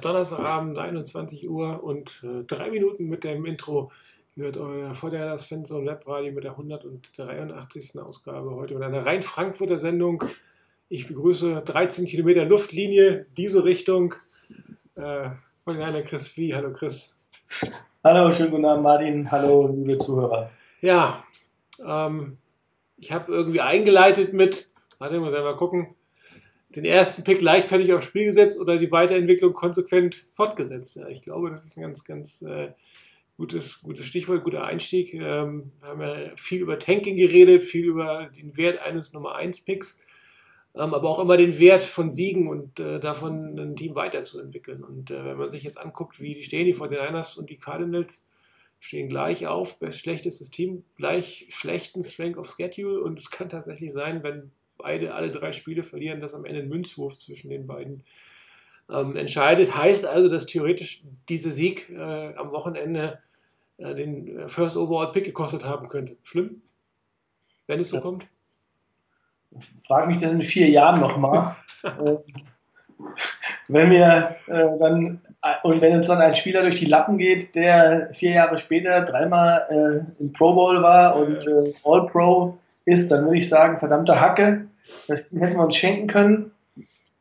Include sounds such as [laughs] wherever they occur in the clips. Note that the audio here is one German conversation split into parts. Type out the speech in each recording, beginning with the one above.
Ist Donnerstagabend, 21 Uhr und äh, drei Minuten mit dem Intro. Ihr hört euer Vorderlanders Fanzone Webradio mit der 183. Ausgabe heute mit einer rein Frankfurter Sendung. Ich begrüße 13 Kilometer Luftlinie, diese Richtung. Äh, Vorderlander Chris Wie. Hallo Chris. Hallo, schönen guten Abend, Martin. Hallo, liebe Zuhörer. Ja, ähm, ich habe irgendwie eingeleitet mit, warte mal, mal gucken, den ersten Pick leichtfertig aufs Spiel gesetzt oder die Weiterentwicklung konsequent fortgesetzt. Ja, ich glaube, das ist ein ganz, ganz äh, gutes, gutes Stichwort, guter Einstieg. Ähm, wir haben ja viel über Tanking geredet, viel über den Wert eines Nummer 1 Picks, ähm, aber auch immer den Wert von Siegen und äh, davon ein Team weiterzuentwickeln. Und äh, wenn man sich jetzt anguckt, wie die stehen, die 49ers und die Cardinals stehen gleich auf, schlechtestes Team, gleich schlechten Strength of Schedule und es kann tatsächlich sein, wenn beide alle drei Spiele verlieren, dass am Ende ein Münzwurf zwischen den beiden ähm, entscheidet. Heißt also, dass theoretisch dieser Sieg äh, am Wochenende äh, den First Overall Pick gekostet haben könnte. Schlimm, wenn es so Ja. kommt. Frag mich das in vier Jahren nochmal. [laughs] Äh, wenn wir äh, dann und wenn uns dann ein Spieler durch die Lappen geht, der vier Jahre später dreimal äh, im Pro Bowl war und äh, All Pro ist, dann würde ich sagen, verdammte Hacke, das hätten wir uns schenken können.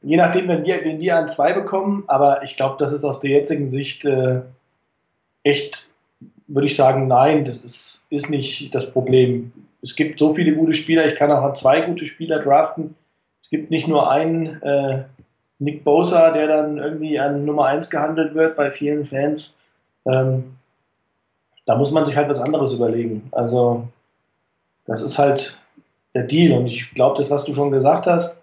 Je nachdem, wenn wir, wenn wir an zwei bekommen, aber ich glaube, das ist aus der jetzigen Sicht äh, echt würde ich sagen, nein, das ist, ist nicht das Problem. Es gibt so viele gute Spieler, ich kann auch an zwei gute Spieler draften. Es gibt nicht nur einen äh, Nick Bosa, der dann irgendwie an Nummer 1 gehandelt wird bei vielen Fans. Ähm, da muss man sich halt was anderes überlegen. Also, das ist halt der Deal. Und ich glaube, das, was du schon gesagt hast,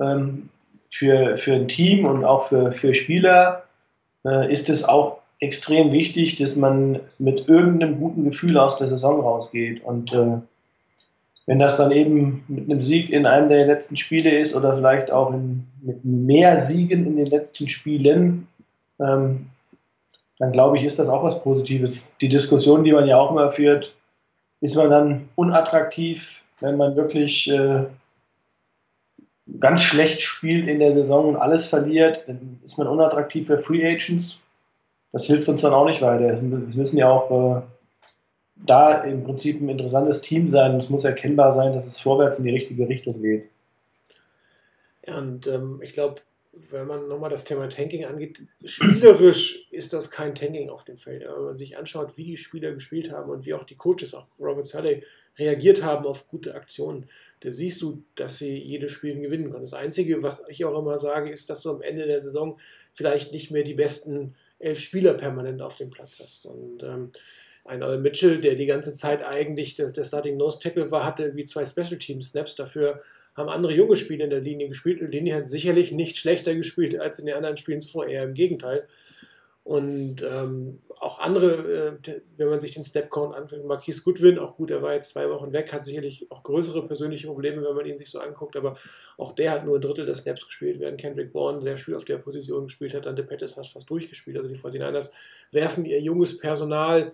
ähm, für, für ein Team und auch für, für Spieler äh, ist es auch extrem wichtig, dass man mit irgendeinem guten Gefühl aus der Saison rausgeht. Und äh, wenn das dann eben mit einem Sieg in einem der letzten Spiele ist oder vielleicht auch in, mit mehr Siegen in den letzten Spielen, ähm, dann glaube ich, ist das auch was Positives. Die Diskussion, die man ja auch immer führt, ist man dann unattraktiv, wenn man wirklich äh, ganz schlecht spielt in der Saison und alles verliert, dann ist man unattraktiv für Free Agents. Das hilft uns dann auch nicht weiter. Wir müssen ja auch äh, da im Prinzip ein interessantes Team sein. Es muss erkennbar sein, dass es vorwärts in die richtige Richtung geht. Ja, und ähm, ich glaube, wenn man nochmal das Thema Tanking angeht, spielerisch ist das kein Tanking auf dem Feld. Aber wenn man sich anschaut, wie die Spieler gespielt haben und wie auch die Coaches, auch Robert Sully, reagiert haben auf gute Aktionen, da siehst du, dass sie jedes Spiel gewinnen können. Das Einzige, was ich auch immer sage, ist, dass du am Ende der Saison vielleicht nicht mehr die besten elf Spieler permanent auf dem Platz hast. Und ähm, ein Earl Mitchell, der die ganze Zeit eigentlich der, der Starting Nose Tackle war, hatte wie zwei Special Team Snaps. Dafür haben andere junge Spieler in der Linie gespielt. Und die Linie hat sicherlich nicht schlechter gespielt als in den anderen Spielen zuvor, eher im Gegenteil. Und ähm, auch andere, äh, wenn man sich den Snap-Count anfängt, Marquis Goodwin, auch gut, er war jetzt zwei Wochen weg, hat sicherlich auch größere persönliche Probleme, wenn man ihn sich so anguckt, aber auch der hat nur ein Drittel der Snaps gespielt, während Kendrick Bourne sehr viel auf der Position gespielt hat, dann der Pettis hat fast durchgespielt. Also die 49ers werfen ihr junges Personal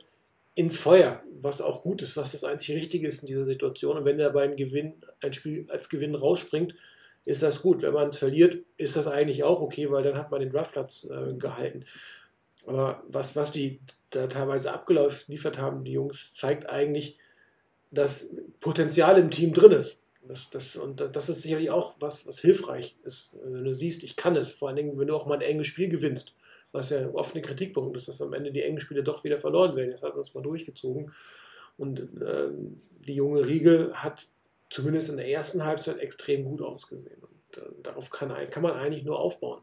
ins Feuer, was auch gut ist, was das einzig Richtige ist in dieser Situation. Und wenn dabei ein Gewinn, ein Spiel als Gewinn rausspringt, ist das gut. Wenn man es verliert, ist das eigentlich auch okay, weil dann hat man den Draftplatz äh, gehalten. Aber was, was die da teilweise abgeliefert haben, die Jungs, zeigt eigentlich, dass Potenzial im Team drin ist. Das, das, und das ist sicherlich auch was, was hilfreich ist. Wenn du siehst, ich kann es, vor allen Dingen, wenn du auch mal ein enges Spiel gewinnst was ja oft ein Kritikpunkt ist, dass am Ende die engen Spiele doch wieder verloren werden. Jetzt hat man es mal durchgezogen. Und äh, die junge Riege hat zumindest in der ersten Halbzeit extrem gut ausgesehen. Und äh, darauf kann, kann man eigentlich nur aufbauen.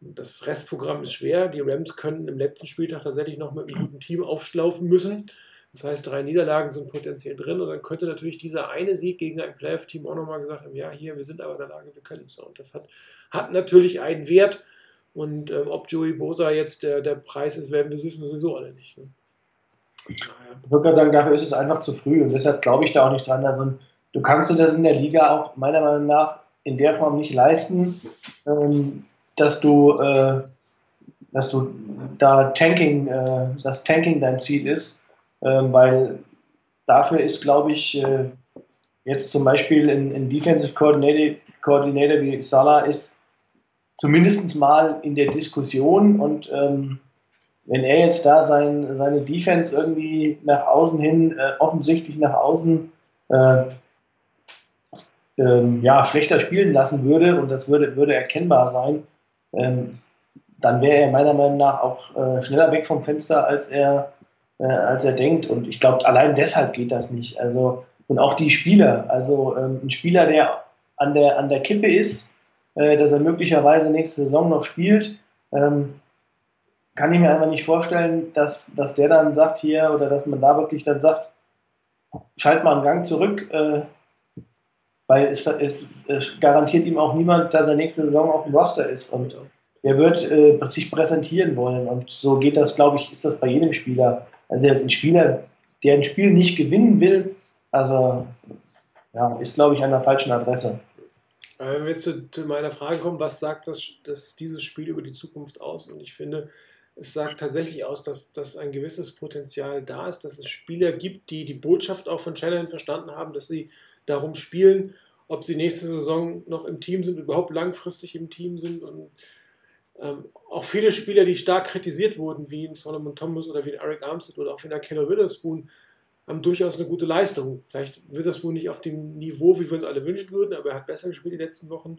Und das Restprogramm ist schwer. Die Rams können im letzten Spieltag tatsächlich noch mit einem guten Team aufschlaufen müssen. Das heißt, drei Niederlagen sind potenziell drin und dann könnte natürlich dieser eine Sieg gegen ein Playoff-Team auch nochmal gesagt haben, ja, hier, wir sind aber in der Lage, wir können es. Und das hat, hat natürlich einen Wert, und ähm, ob Joey Bosa jetzt der, der Preis ist, werden wir wissen sowieso alle nicht. Ne? Naja. Ich würde gerade sagen, dafür ist es einfach zu früh und deshalb glaube ich da auch nicht dran. Also, du kannst dir das in der Liga auch meiner Meinung nach in der Form nicht leisten, ähm, dass du, äh, dass du da Tanking, äh, das Tanking dein Ziel ist, äh, weil dafür ist, glaube ich, äh, jetzt zum Beispiel ein, Defensive Coordinator, Coordinator wie Salah ist zumindest mal in der Diskussion und ähm, wenn er jetzt da sein, seine Defense irgendwie nach außen hin, äh, offensichtlich nach außen äh, ähm, ja, schlechter spielen lassen würde und das würde, würde erkennbar sein, ähm, dann wäre er meiner Meinung nach auch äh, schneller weg vom Fenster, als er, äh, als er denkt. Und ich glaube, allein deshalb geht das nicht. Also, und auch die Spieler, also ähm, ein Spieler, der an der, an der Kippe ist, dass er möglicherweise nächste Saison noch spielt, ähm, kann ich mir einfach nicht vorstellen, dass, dass der dann sagt hier oder dass man da wirklich dann sagt, schalt mal einen Gang zurück, äh, weil es, es, es, garantiert ihm auch niemand, dass er nächste Saison auf dem Roster ist und er wird äh, sich präsentieren wollen und so geht das, glaube ich, ist das bei jedem Spieler. Also ein Spieler, der ein Spiel nicht gewinnen will, also ja, ist, glaube ich, an der falschen Adresse. Wenn wir jetzt zu, zu, meiner Frage kommen, was sagt das, das, dieses Spiel über die Zukunft aus? Und ich finde, es sagt tatsächlich aus, dass, dass ein gewisses Potenzial da ist, dass es Spieler gibt, die die Botschaft auch von Shannon verstanden haben, dass sie darum spielen, ob sie nächste Saison noch im Team sind, überhaupt langfristig im Team sind. Und ähm, auch viele Spieler, die stark kritisiert wurden, wie in Solomon Thomas oder wie in Eric Armstead oder auch wie in Keller Witherspoon, haben durchaus eine gute Leistung. Vielleicht Witherspoon nicht auf dem Niveau, wie wir uns alle wünschen würden, aber er hat besser gespielt die letzten Wochen.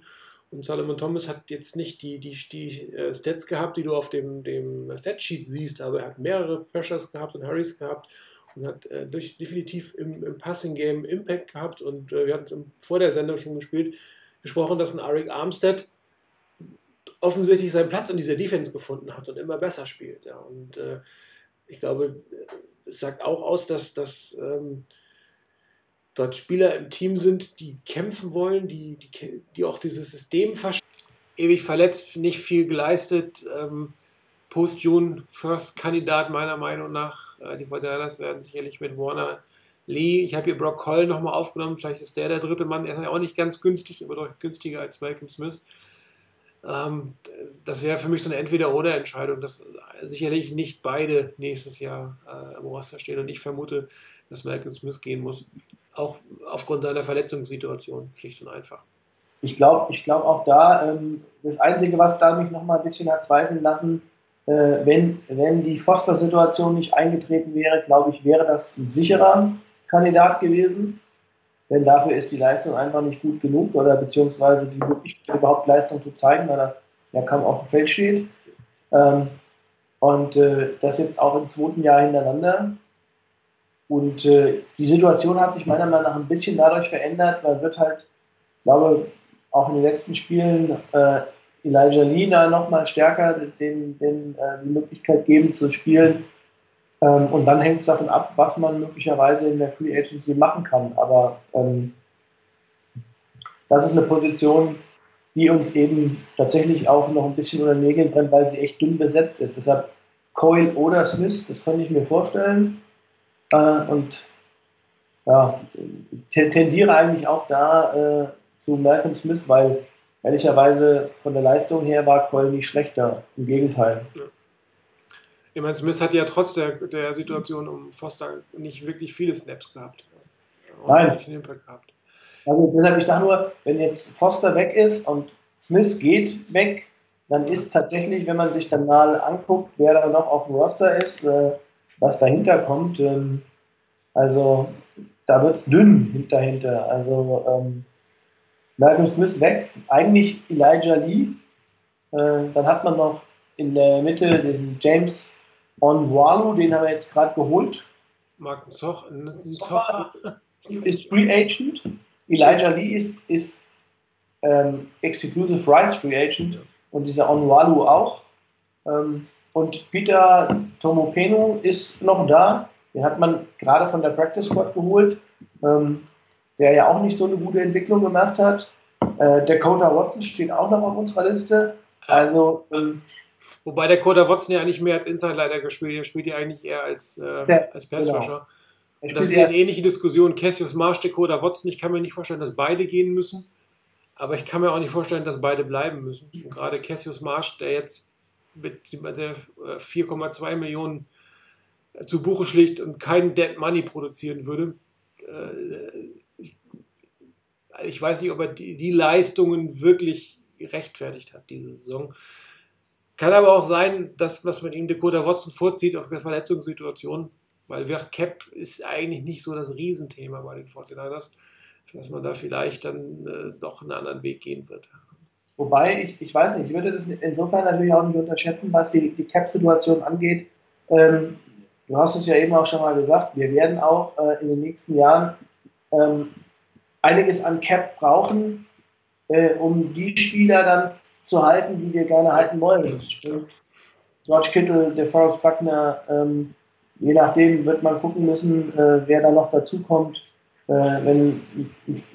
Und Solomon Thomas hat jetzt nicht die, die, die äh, Stats gehabt, die du auf dem, dem Statsheet siehst, aber er hat mehrere Pressures gehabt und Hurries gehabt und hat äh, durch, definitiv im, im Passing-Game Impact gehabt. Und äh, wir hatten es vor der Sendung schon gespielt, gesprochen, dass ein Arik Armstead offensichtlich seinen Platz in dieser Defense gefunden hat und immer besser spielt. Ja. Und äh, ich glaube, sagt auch aus, dass, dass ähm, dort Spieler im Team sind, die kämpfen wollen, die, die, die auch dieses System verstehen. Ewig verletzt, nicht viel geleistet. Ähm, Post-June-First-Kandidat meiner Meinung nach. Äh, die Fortinanders werden sicherlich mit Warner Lee. Ich habe hier Brock Cole nochmal aufgenommen. Vielleicht ist der der dritte Mann. Er ist ja auch nicht ganz günstig, aber doch günstiger als Malcolm Smith. Ähm, das wäre für mich so eine Entweder-Oder-Entscheidung, dass sicherlich nicht beide nächstes Jahr äh, im Roster stehen. Und ich vermute, dass Malcolm Smith gehen muss. Auch aufgrund seiner Verletzungssituation, schlicht und einfach. Ich glaube ich glaub auch da, ähm, das Einzige, was da mich noch mal ein bisschen hat zweifeln lassen, äh, wenn, wenn die Foster-Situation nicht eingetreten wäre, glaube ich, wäre das ein sicherer Kandidat gewesen. Denn dafür ist die Leistung einfach nicht gut genug oder beziehungsweise die Möglichkeit, überhaupt Leistung zu zeigen, weil er ja kaum auf dem Feld steht. Ähm, und äh, das jetzt auch im zweiten Jahr hintereinander. Und äh, die Situation hat sich meiner Meinung nach ein bisschen dadurch verändert, weil wird halt, ich glaube, auch in den letzten Spielen äh, Elijah Lina nochmal stärker den, den, äh, die Möglichkeit geben zu spielen. Ähm, und dann hängt es davon ab, was man möglicherweise in der Free Agency machen kann. Aber ähm, das ist eine Position, die uns eben tatsächlich auch noch ein bisschen unter den Nägeln brennt, weil sie echt dünn besetzt ist. Deshalb Coyle oder Smith, das könnte ich mir vorstellen. Äh, und ja, tendiere eigentlich auch da äh, zu Malcolm Smith, weil ehrlicherweise von der Leistung her war Coyle nicht schlechter. Im Gegenteil. Ich meine, Smith hat ja trotz der, der Situation um Foster nicht wirklich viele Snaps gehabt. Nein. Gehabt. Also deshalb, ich sage nur, wenn jetzt Foster weg ist und Smith geht weg, dann ist tatsächlich, wenn man sich dann mal anguckt, wer da noch auf dem Roster ist, äh, was dahinter kommt, ähm, also da wird es dünn hinterhinter. Also ähm, Malcolm Smith weg, eigentlich Elijah Lee. Äh, dann hat man noch in der Mitte den James Onwalu, den haben wir jetzt gerade geholt. Mark Zoch, Zoch ist Free Agent. Elijah Lee ist, ist ähm, Exclusive Rights Free Agent und dieser Onwalu auch. Ähm, und Peter Tomopeno ist noch da. Den hat man gerade von der Practice Squad geholt, ähm, der ja auch nicht so eine gute Entwicklung gemacht hat. Äh, Dakota Watson steht auch noch auf unserer Liste. Also ähm, Wobei der Kota Watson ja eigentlich mehr als Inside leider gespielt hat. Er spielt ja eigentlich eher als, äh, Ja, als Passrusher. er Das ist ja eine ähnliche Diskussion. Cassius Marsh, Dakota Watson. Ich kann mir nicht vorstellen, dass beide gehen müssen. Aber ich kann mir auch nicht vorstellen, dass beide bleiben müssen. Und gerade Cassius Marsh, der jetzt mit der äh, 4,2 Millionen äh, zu Buche schlicht und kein Dead Money produzieren würde. Äh, ich- weiß nicht, ob er die, die Leistungen wirklich gerechtfertigt hat diese Saison. Kann aber auch sein, dass was man ihm Dakota Watson vorzieht auf der Verletzungssituation, weil Cap ist eigentlich nicht so das Riesenthema bei den 49ers, dass man da vielleicht dann äh, doch einen anderen Weg gehen wird. Wobei, ich, ich weiß nicht, ich würde das insofern natürlich auch nicht unterschätzen, was die, die Cap-Situation angeht. Ähm, du hast es ja eben auch schon mal gesagt, wir werden auch äh, in den nächsten Jahren ähm, einiges an Cap brauchen, äh, um die Spieler dann zu halten, die wir gerne halten wollen. George Kittle, DeForest Buckner, ähm, je nachdem wird man gucken müssen, äh, wer da noch dazukommt. Äh, wenn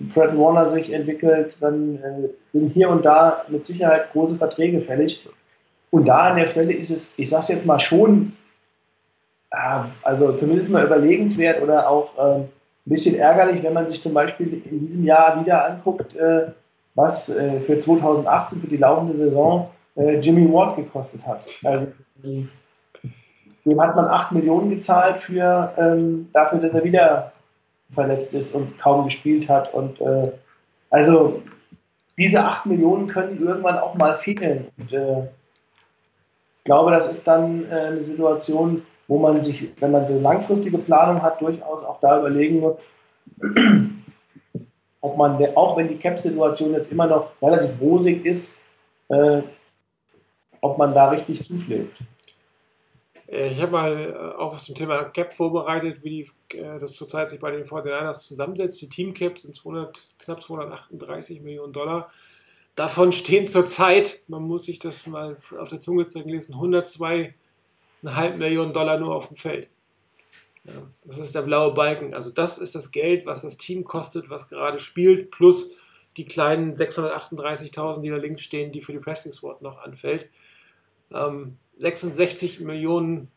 Fred Warner sich entwickelt, dann äh, sind hier und da mit Sicherheit große Verträge fällig. Und da an der Stelle ist es, ich sage es jetzt mal schon, ja, also zumindest mal überlegenswert oder auch äh, ein bisschen ärgerlich, wenn man sich zum Beispiel in diesem Jahr wieder anguckt, äh, was äh, für 2018, für die laufende Saison, äh, Jimmy Ward gekostet hat. Also, ähm, dem hat man 8 Millionen gezahlt für, ähm, dafür, dass er wieder verletzt ist und kaum gespielt hat. Und äh, also diese 8 Millionen können irgendwann auch mal fehlen. Und äh, ich glaube, das ist dann äh, eine Situation, wo man sich, wenn man so langfristige Planung hat, durchaus auch da überlegen muss, ob man, auch wenn die Cap-Situation jetzt immer noch relativ rosig ist, äh, ob man da richtig zuschlägt. Äh, Ich habe mal äh, auch was zum Thema Cap vorbereitet, wie äh, das zurzeit sich bei den 49ers zusammensetzt. Die Team Cap sind 200, knapp 238 Millionen Dollar. Davon stehen zurzeit, man muss sich das mal auf der Zunge zeigen lesen, 102,5 Millionen Dollar nur auf dem Feld. Das ist der blaue Balken. Also das ist das Geld, was das Team kostet, was gerade spielt, plus die kleinen 638.000, die da links stehen, die für die Pressing Squad noch anfällt. Ähm, 66 Millionen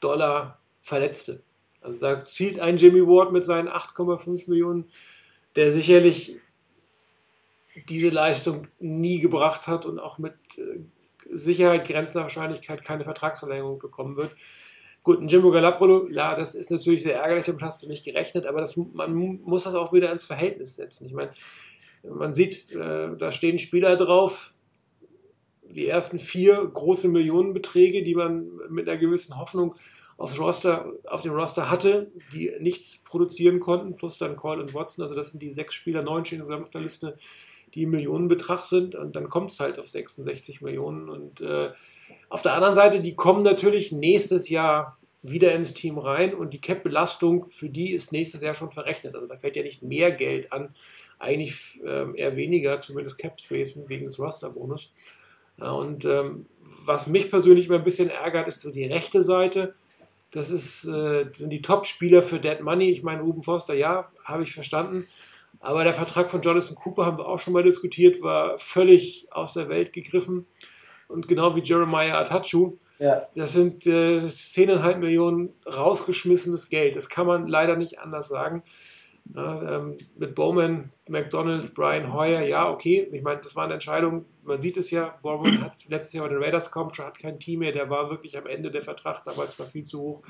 Dollar Verletzte. Also da zielt ein Jimmy Ward mit seinen 8,5 Millionen, der sicherlich diese Leistung nie gebracht hat und auch mit äh, Sicherheit, grenzender Wahrscheinlichkeit keine Vertragsverlängerung bekommen wird. Gut, ein Jimbo Galapolo, ja, das ist natürlich sehr ärgerlich, damit hast du nicht gerechnet, aber das, man muss das auch wieder ins Verhältnis setzen. Ich meine, man sieht, äh, da stehen Spieler drauf, die ersten vier große Millionenbeträge, die man mit einer gewissen Hoffnung aufs Roster, auf dem Roster hatte, die nichts produzieren konnten, plus dann Cole und Watson, also das sind die sechs Spieler, neun stehen zusammen auf der Liste, die im Millionenbetrag sind und dann kommt es halt auf 66 Millionen und äh, auf der anderen Seite, die kommen natürlich nächstes Jahr wieder ins Team rein und die Cap-Belastung für die ist nächstes Jahr schon verrechnet. Also da fällt ja nicht mehr Geld an, eigentlich ähm, eher weniger, zumindest Cap-Space wegen des Roster-Bonus. Und ähm, was mich persönlich immer ein bisschen ärgert, ist so die rechte Seite. Das ist, äh, sind die Top-Spieler für Dead Money. Ich meine, Ruben Foster, ja, habe ich verstanden. Aber der Vertrag von Jonathan Cooper haben wir auch schon mal diskutiert, war völlig aus der Welt gegriffen. Und genau wie Jeremiah Atachu, Ja. das sind äh, 10,5 Millionen rausgeschmissenes Geld. Das kann man leider nicht anders sagen. Ja, ähm, mit Bowman, McDonald, Brian Hoyer, ja, okay. Ich meine, das war eine Entscheidung. Man sieht es ja, Bowman hat letztes Jahr bei den Raiders gekommen, schon hat kein Team mehr. Der war wirklich am Ende der Vertrag, damals war viel zu hoch.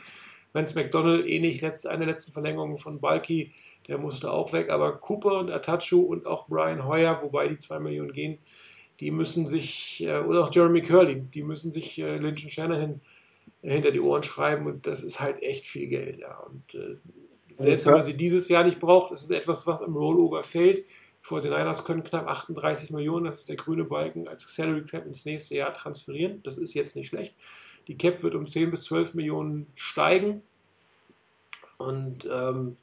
Vince McDonald, ähnlich, letzte, eine der letzten Verlängerungen von Balky, der musste auch weg. Aber Cooper und Atachu und auch Brian Hoyer, wobei die 2 Millionen gehen, die müssen sich, äh, oder auch Jeremy Curley, die müssen sich äh, Lynch und Shanahan hinter die Ohren schreiben und das ist halt echt viel Geld, ja. Und äh, selbst wenn man sie dieses Jahr nicht braucht, das ist etwas, was im Rollover fällt. Die 49ers können knapp 38 Millionen, das ist der grüne Balken, als Salary Cap ins nächste Jahr transferieren. Das ist jetzt nicht schlecht. Die Cap wird um 10 bis 12 Millionen steigen. Und ähm,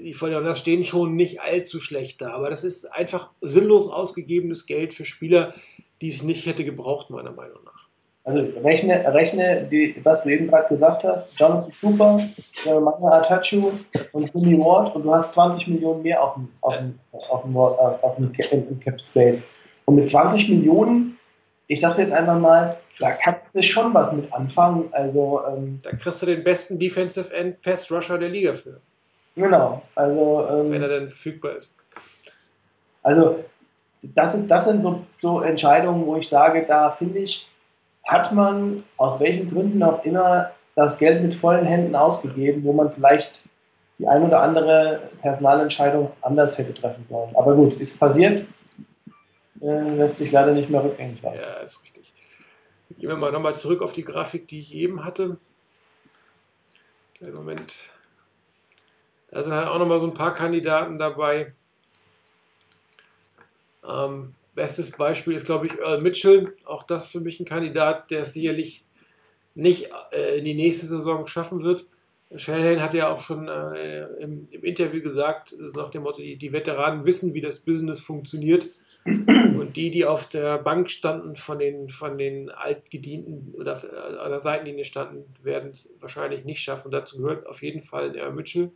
die 49ers stehen schon nicht allzu schlecht da. Aber das ist einfach sinnlos ausgegebenes Geld für Spieler, die es nicht hätte gebraucht, meiner Meinung nach. Also rechne, rechne die, was du eben gerade gesagt hast, Jonathan Cooper, Jeremiah Atachu und Jimmy Ward und du hast 20 Millionen mehr auf dem, auf dem, auf dem, auf dem, Cap- im Cap Space. Und mit 20 Millionen, ich sag's jetzt einfach mal, da kannst du schon was mit anfangen. Also, ähm, Da kriegst du den besten Defensive End Pass Rusher der Liga für, genau. Also, wenn er ähm, denn verfügbar ist. also das sind, das sind so, so Entscheidungen, wo ich sage, da finde ich, hat man aus welchen Gründen auch immer das Geld mit vollen Händen ausgegeben, wo man vielleicht die ein oder andere Personalentscheidung anders hätte treffen sollen. Aber gut, ist passiert, äh, lässt sich leider nicht mehr rückgängig machen. Ja, ist richtig. Gehen wir mal nochmal zurück auf die Grafik, die ich eben hatte. Kleinen Moment. Da sind halt auch nochmal so ein paar Kandidaten dabei. Ähm, bestes Beispiel ist, glaube ich, Earl Mitchell. Auch das für mich ein Kandidat, der es sicherlich nicht äh, in die nächste Saison schaffen wird. Shanahan hat ja auch schon äh, im, im Interview gesagt, nach dem Motto, die, die Veteranen wissen, wie das Business funktioniert. Und die, die auf der Bank standen, von den, von den Altgedienten oder der, an der Seitenlinie standen, werden es wahrscheinlich nicht schaffen. Dazu gehört auf jeden Fall der Mitchell.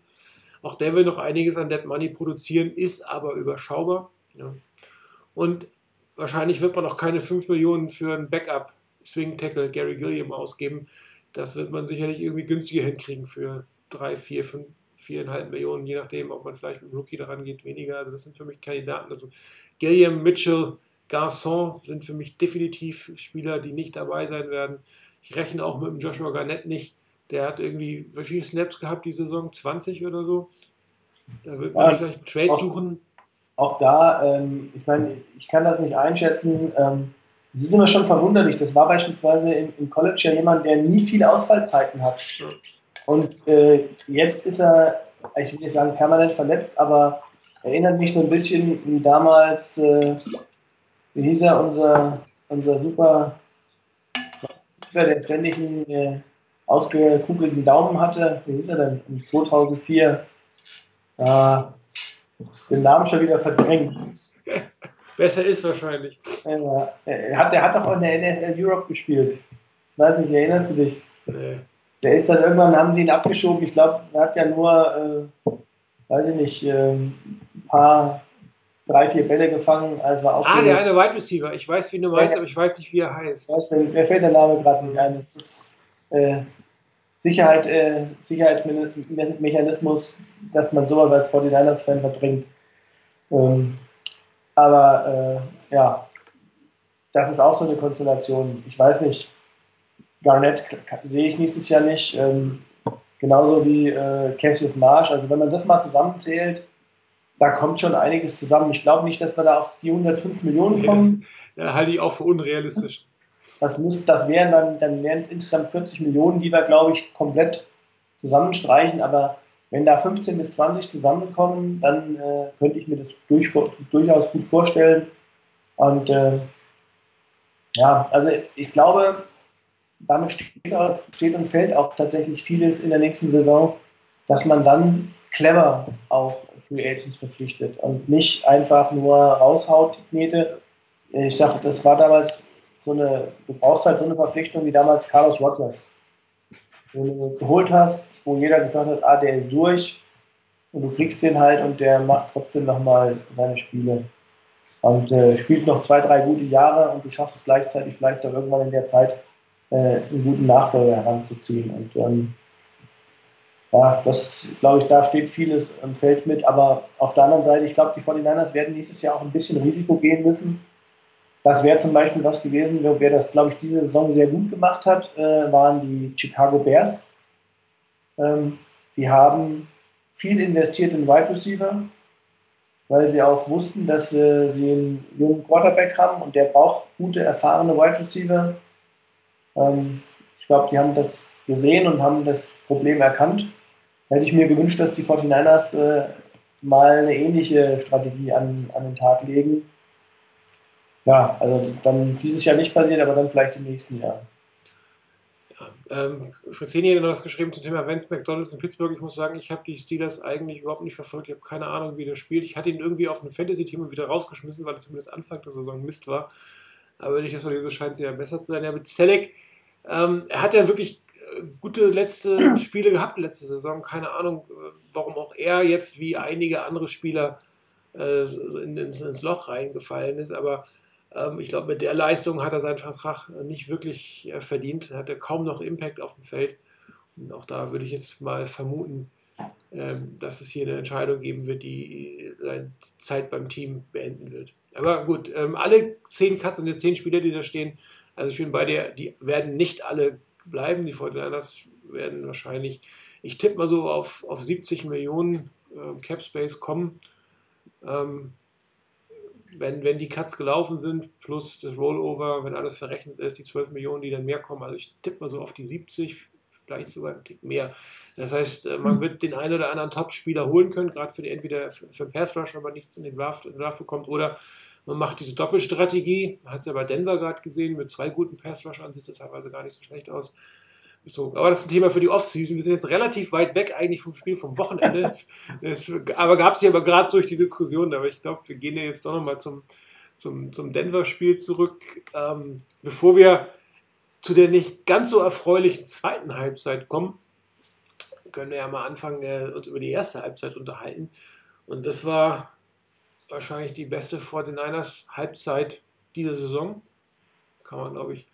Auch der will noch einiges an Dead Money produzieren, ist aber überschaubar. Ja. Und wahrscheinlich wird man auch keine 5 Millionen für einen Backup Swing Tackle Gary Gilliam ausgeben. Das wird man sicherlich irgendwie günstiger hinkriegen für 3, 4, 5, 4,5 Millionen, je nachdem, ob man vielleicht mit dem Rookie daran geht, weniger. Also das sind für mich Kandidaten. Also Gilliam, Mitchell, Garçon sind für mich definitiv Spieler, die nicht dabei sein werden. Ich rechne auch mit dem Joshua Garnett nicht. Der hat irgendwie, wie viele Snaps gehabt die Saison? 20 oder so? Da wird man Ja, vielleicht einen Trade auch- suchen. Auch da, ähm, ich meine, ich kann das nicht einschätzen, ähm, Das ist immer schon verwunderlich. Das war beispielsweise im, im College ja jemand, der nie viele Ausfallzeiten hat. Und äh, jetzt ist er, ich will nicht sagen permanent verletzt, aber erinnert mich so ein bisschen wie damals, äh, wie hieß er, unser, unser super, der ständig einen äh, ausgekugelten Daumen hatte. Wie hieß er denn? In 2004. Ah, den Namen schon wieder verdrängt. Besser ist wahrscheinlich. Äh, er, hat, der hat doch auch in der NFL Europe gespielt. Weiß nicht, erinnerst du dich? Nee. Der ist dann irgendwann, haben sie ihn abgeschoben. Ich glaube, er hat ja nur, äh, weiß ich nicht, äh, ein paar, drei, vier Bälle gefangen. Also auch Ah, der eine Wide Receiver. Ich weiß, wie du meinst, Ja. aber ich weiß nicht, wie er heißt. weiß, mir fällt der Name gerade nicht ein. Das ist äh, Sicherheit, äh, Sicherheitsmechanismus, dass man sowas als 49ers-Fan verbringt. Ähm, aber äh, ja, das ist auch so eine Konstellation. Ich weiß nicht, Garnett sehe ich nächstes Jahr nicht. Ähm, genauso wie äh, Cassius Marsh. Also wenn man das mal zusammenzählt, da kommt schon einiges zusammen. Ich glaube nicht, dass wir da auf die 105 Millionen kommen. [laughs] ja, halte ich auch für unrealistisch. Das, muss, das wären dann, dann wären es insgesamt 40 Millionen, die wir, glaube ich, komplett zusammenstreichen. Aber wenn da 15 bis 20 zusammenkommen, dann äh, könnte ich mir das durch, durchaus gut vorstellen. Und äh, ja, also ich glaube, damit steht, steht und fällt auch tatsächlich vieles in der nächsten Saison, dass man dann clever auch Free Agents verpflichtet und nicht einfach nur raushaut, die Knete. Ich sage, das war damals so eine, du brauchst halt so eine Verpflichtung wie damals Carlos Rogers. Wo du geholt hast, wo jeder gesagt hat, ah, der ist durch und du kriegst den halt und der macht trotzdem nochmal seine Spiele. Und äh, spielt noch zwei, drei gute Jahre und du schaffst es gleichzeitig vielleicht auch irgendwann in der Zeit äh, einen guten Nachfolger heranzuziehen. Und ähm, ja, das glaube ich, da steht vieles am Feld mit, aber auf der anderen Seite, ich glaube, die 49ers werden nächstes Jahr auch ein bisschen Risiko gehen müssen. Das wäre zum Beispiel was gewesen, wer das, glaube ich, diese Saison sehr gut gemacht hat, äh, waren die Chicago Bears. Ähm, die haben viel investiert in Wide Receiver, weil sie auch wussten, dass äh, sie einen jungen Quarterback haben und der braucht gute, erfahrene Wide Receiver. Ähm, ich glaube, die haben das gesehen und haben das Problem erkannt. Hätte ich mir gewünscht, dass die 49ers äh, mal eine ähnliche Strategie an, an den Tag legen. Ja, also dann dieses Jahr nicht passiert, aber dann vielleicht im nächsten Jahr. Ja, ähm, Frizini hat noch was geschrieben zum Thema Vance McDonalds in Pittsburgh. Ich muss sagen, ich habe die Steelers eigentlich überhaupt nicht verfolgt. Ich habe keine Ahnung, wie der spielt. Ich hatte ihn irgendwie auf ein Fantasy-Team wieder rausgeschmissen, weil er zumindest Anfang der Saison Mist war. Aber wenn ich das mal lese, scheint es ja besser zu sein. Ja, mit Selleck, ähm, er hat ja wirklich äh, gute letzte [clears throat] Spiele gehabt letzte Saison. Keine Ahnung, äh, warum auch er jetzt wie einige andere Spieler äh, in, ins, ins Loch reingefallen ist. Aber ich glaube, mit der Leistung hat er seinen Vertrag nicht wirklich äh, verdient. Hat er kaum noch Impact auf dem Feld. Und auch da würde ich jetzt mal vermuten, ähm, dass es hier eine Entscheidung geben wird, die seine Zeit beim Team beenden wird. Aber gut, ähm, alle zehn Cuts und die zehn Spieler, die da stehen, also ich bin bei dir, die werden nicht alle bleiben. Die 49ers werden wahrscheinlich, ich tippe mal so auf, auf 70 Millionen äh, Cap Space kommen. Ähm, wenn, wenn die Cuts gelaufen sind, plus das Rollover, wenn alles verrechnet ist, die 12 Millionen, die dann mehr kommen, also ich tippe mal so auf die 70, vielleicht sogar einen Tick mehr. Das heißt, äh, man wird den einen oder anderen Top-Spieler holen können, gerade für die entweder für den Pass Rush, aber nichts in den Draft, in den Draft bekommt, oder man macht diese Doppelstrategie, man hat es ja bei Denver gerade gesehen, mit zwei guten Pass Rushern sieht es teilweise gar nicht so schlecht aus. So, aber das ist ein Thema für die Offseason. Wir sind jetzt relativ weit weg eigentlich vom Spiel vom Wochenende. [laughs] es, aber gab es ja aber gerade durch die Diskussion, aber ich glaube, wir gehen ja jetzt doch nochmal zum, zum, zum Denver-Spiel zurück. Ähm, bevor wir zu der nicht ganz so erfreulichen zweiten Halbzeit kommen, können wir ja mal anfangen, äh, uns über die erste Halbzeit unterhalten. Und das war wahrscheinlich die beste 49ers Halbzeit dieser Saison. Kann man, glaube ich,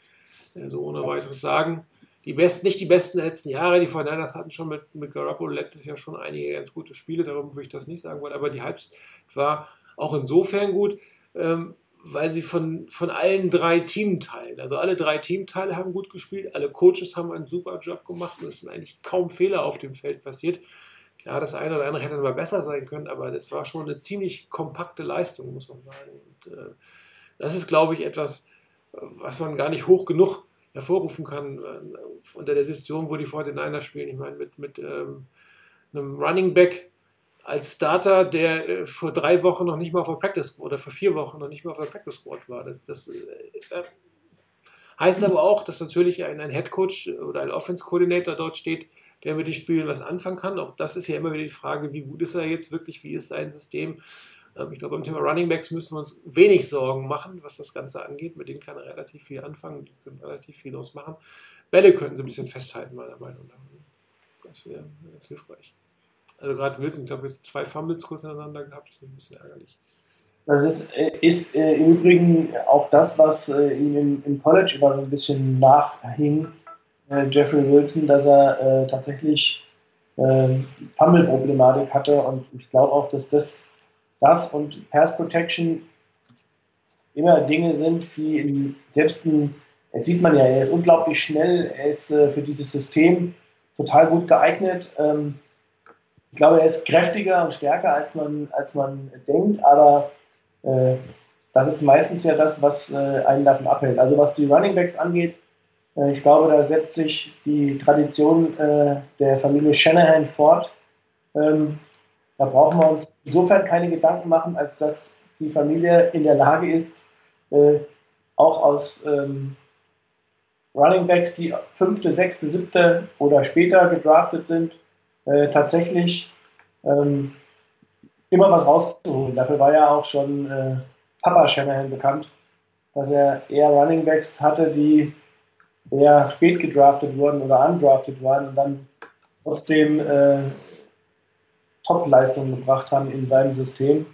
äh, so ohne weiteres sagen. Die besten, nicht die besten der letzten Jahre. Die 49ers hatten schon mit, mit Garoppolo letztes Jahr schon einige ganz gute Spiele, darum würde ich das nicht sagen wollen. Aber die Halbzeit war auch insofern gut, ähm, weil sie von, von allen drei Teamteilen, also alle drei Teamteile haben gut gespielt, alle Coaches haben einen super Job gemacht und es sind eigentlich kaum Fehler auf dem Feld passiert. Klar, das eine oder andere hätte mal besser sein können, aber das war schon eine ziemlich kompakte Leistung, muss man sagen. Und, äh, das ist, glaube ich, etwas, was man gar nicht hoch genug hervorrufen kann äh, unter der Situation, wo die 49ers spielen. Ich meine, mit, mit ähm, einem Running Back als Starter, der äh, vor drei Wochen noch nicht mal auf der Practice oder vor vier Wochen noch nicht mal auf der Practice Squad war. Das, das äh, äh, heißt aber auch, dass natürlich ein, ein Head Coach oder ein Offense Coordinator dort steht, der mit den Spielen was anfangen kann. Auch das ist ja immer wieder die Frage, wie gut ist er jetzt wirklich, wie ist sein System. Ähm, ich glaube, beim Thema Running Backs müssen wir uns wenig Sorgen machen, was das Ganze angeht. Mit denen kann er relativ viel anfangen, die können relativ viel draus. Bälle könnten sie ein bisschen festhalten, meiner Meinung nach. Das wäre ganz hilfreich. Also gerade Wilson, ich glaube, jetzt zwei Fumbles kurz ineinander gehabt, das ist ein bisschen ärgerlich. Das ist, äh, ist äh, im Übrigen auch das, was äh, ihm im, im College immer ein bisschen nachhing, äh, Jeffrey Wilson, dass er äh, tatsächlich äh, Fumble-Problematik hatte und ich glaube auch, dass das, das und Pass Protection immer Dinge sind, die in, selbst ein, jetzt sieht man ja, er ist unglaublich schnell, er ist äh, für dieses System total gut geeignet. Ähm, ich glaube, er ist kräftiger und stärker, als man, als man denkt, aber äh, das ist meistens ja das, was äh, einen davon abhält. Also was die Running Backs angeht, äh, ich glaube, da setzt sich die Tradition äh, der Familie Shanahan fort. Ähm, da brauchen wir uns insofern keine Gedanken machen, als dass die Familie in der Lage ist, äh, auch aus ähm, Running Backs, die fünfte, sechste, siebte oder später gedraftet sind, äh, tatsächlich ähm, immer was rauszuholen. Dafür war ja auch schon äh, Papa Shanahan bekannt, dass er eher Running Backs hatte, die eher spät gedraftet wurden oder undraftet waren und dann trotzdem äh, Top-Leistungen gebracht haben in seinem System.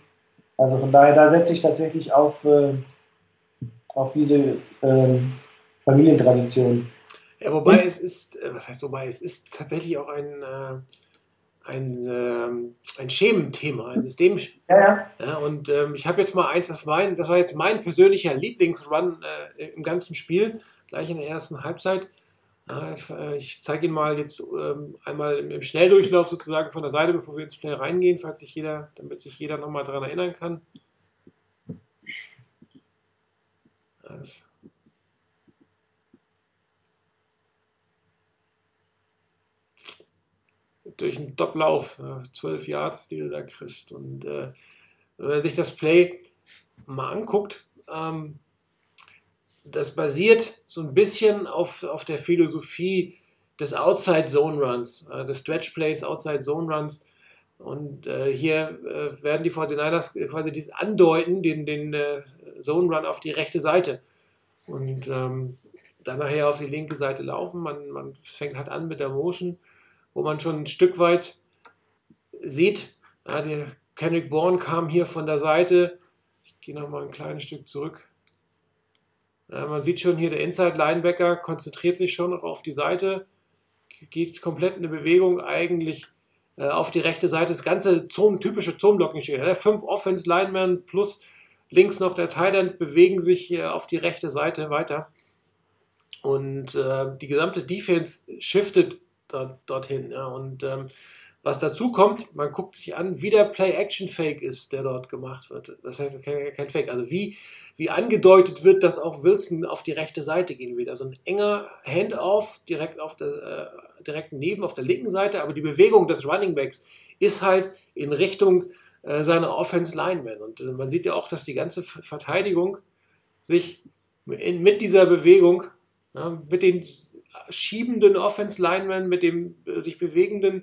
Also von daher, da setze ich tatsächlich auf, äh, auf diese äh, Familientradition. Ja, wobei es ist, äh, was heißt wobei, es ist tatsächlich auch ein, äh, ein, ähm, ein Schementhema, ein System. Ja, ja. Ja, und ähm, ich habe jetzt mal eins, das, mein, das war jetzt mein persönlicher Lieblingsrun äh, im ganzen Spiel, gleich in der ersten Halbzeit. Äh, ich- äh, zeige ihn mal jetzt ähm, einmal im, Schnelldurchlauf sozusagen von der Seite, bevor wir ins Play reingehen, falls sich jeder, damit sich jeder nochmal daran erinnern kann. Das durch einen Dopplauf, äh, 12 Yards, die du da kriegst. Und äh, wenn man sich das Play mal anguckt, ähm, das basiert so ein bisschen auf, auf der Philosophie des Outside Zone Runs, äh, des Stretch Plays, Outside Zone Runs. Und äh, hier äh, werden die 49ers quasi dies andeuten, den, den äh, Zone Run auf die rechte Seite. Und ähm, dann nachher auf die linke Seite laufen. Man, man fängt halt an mit der Motion, wo man schon ein Stück weit sieht, ja, der Kendrick Bourne kam hier von der Seite. Ich gehe nochmal ein kleines Stück zurück. Ja, man sieht schon hier, der Inside Linebacker konzentriert sich schon noch auf die Seite, geht komplett in eine Bewegung eigentlich äh, auf die rechte Seite. Das ganze Zone, typische Zone-Blocking steht. Ja, fünf Offense Linemen plus links noch der End bewegen sich auf die rechte Seite weiter. Und äh, die gesamte Defense shiftet dort, dorthin. Ja. Und ähm, was dazu kommt, man guckt sich an, wie der Play-Action-Fake ist, der dort gemacht wird. Das heißt, kein, kein Fake. Also wie, wie angedeutet wird, dass auch Wilson auf die rechte Seite gehen wird. Also ein enger Handoff direkt auf der äh, direkt neben auf der linken Seite, aber die Bewegung des Running Backs ist halt in Richtung äh, seiner Offense Lineman. Und äh, man sieht ja auch, dass die ganze Verteidigung sich in, mit dieser Bewegung, ja, mit den schiebenden Offense Linemen, mit dem äh, sich bewegenden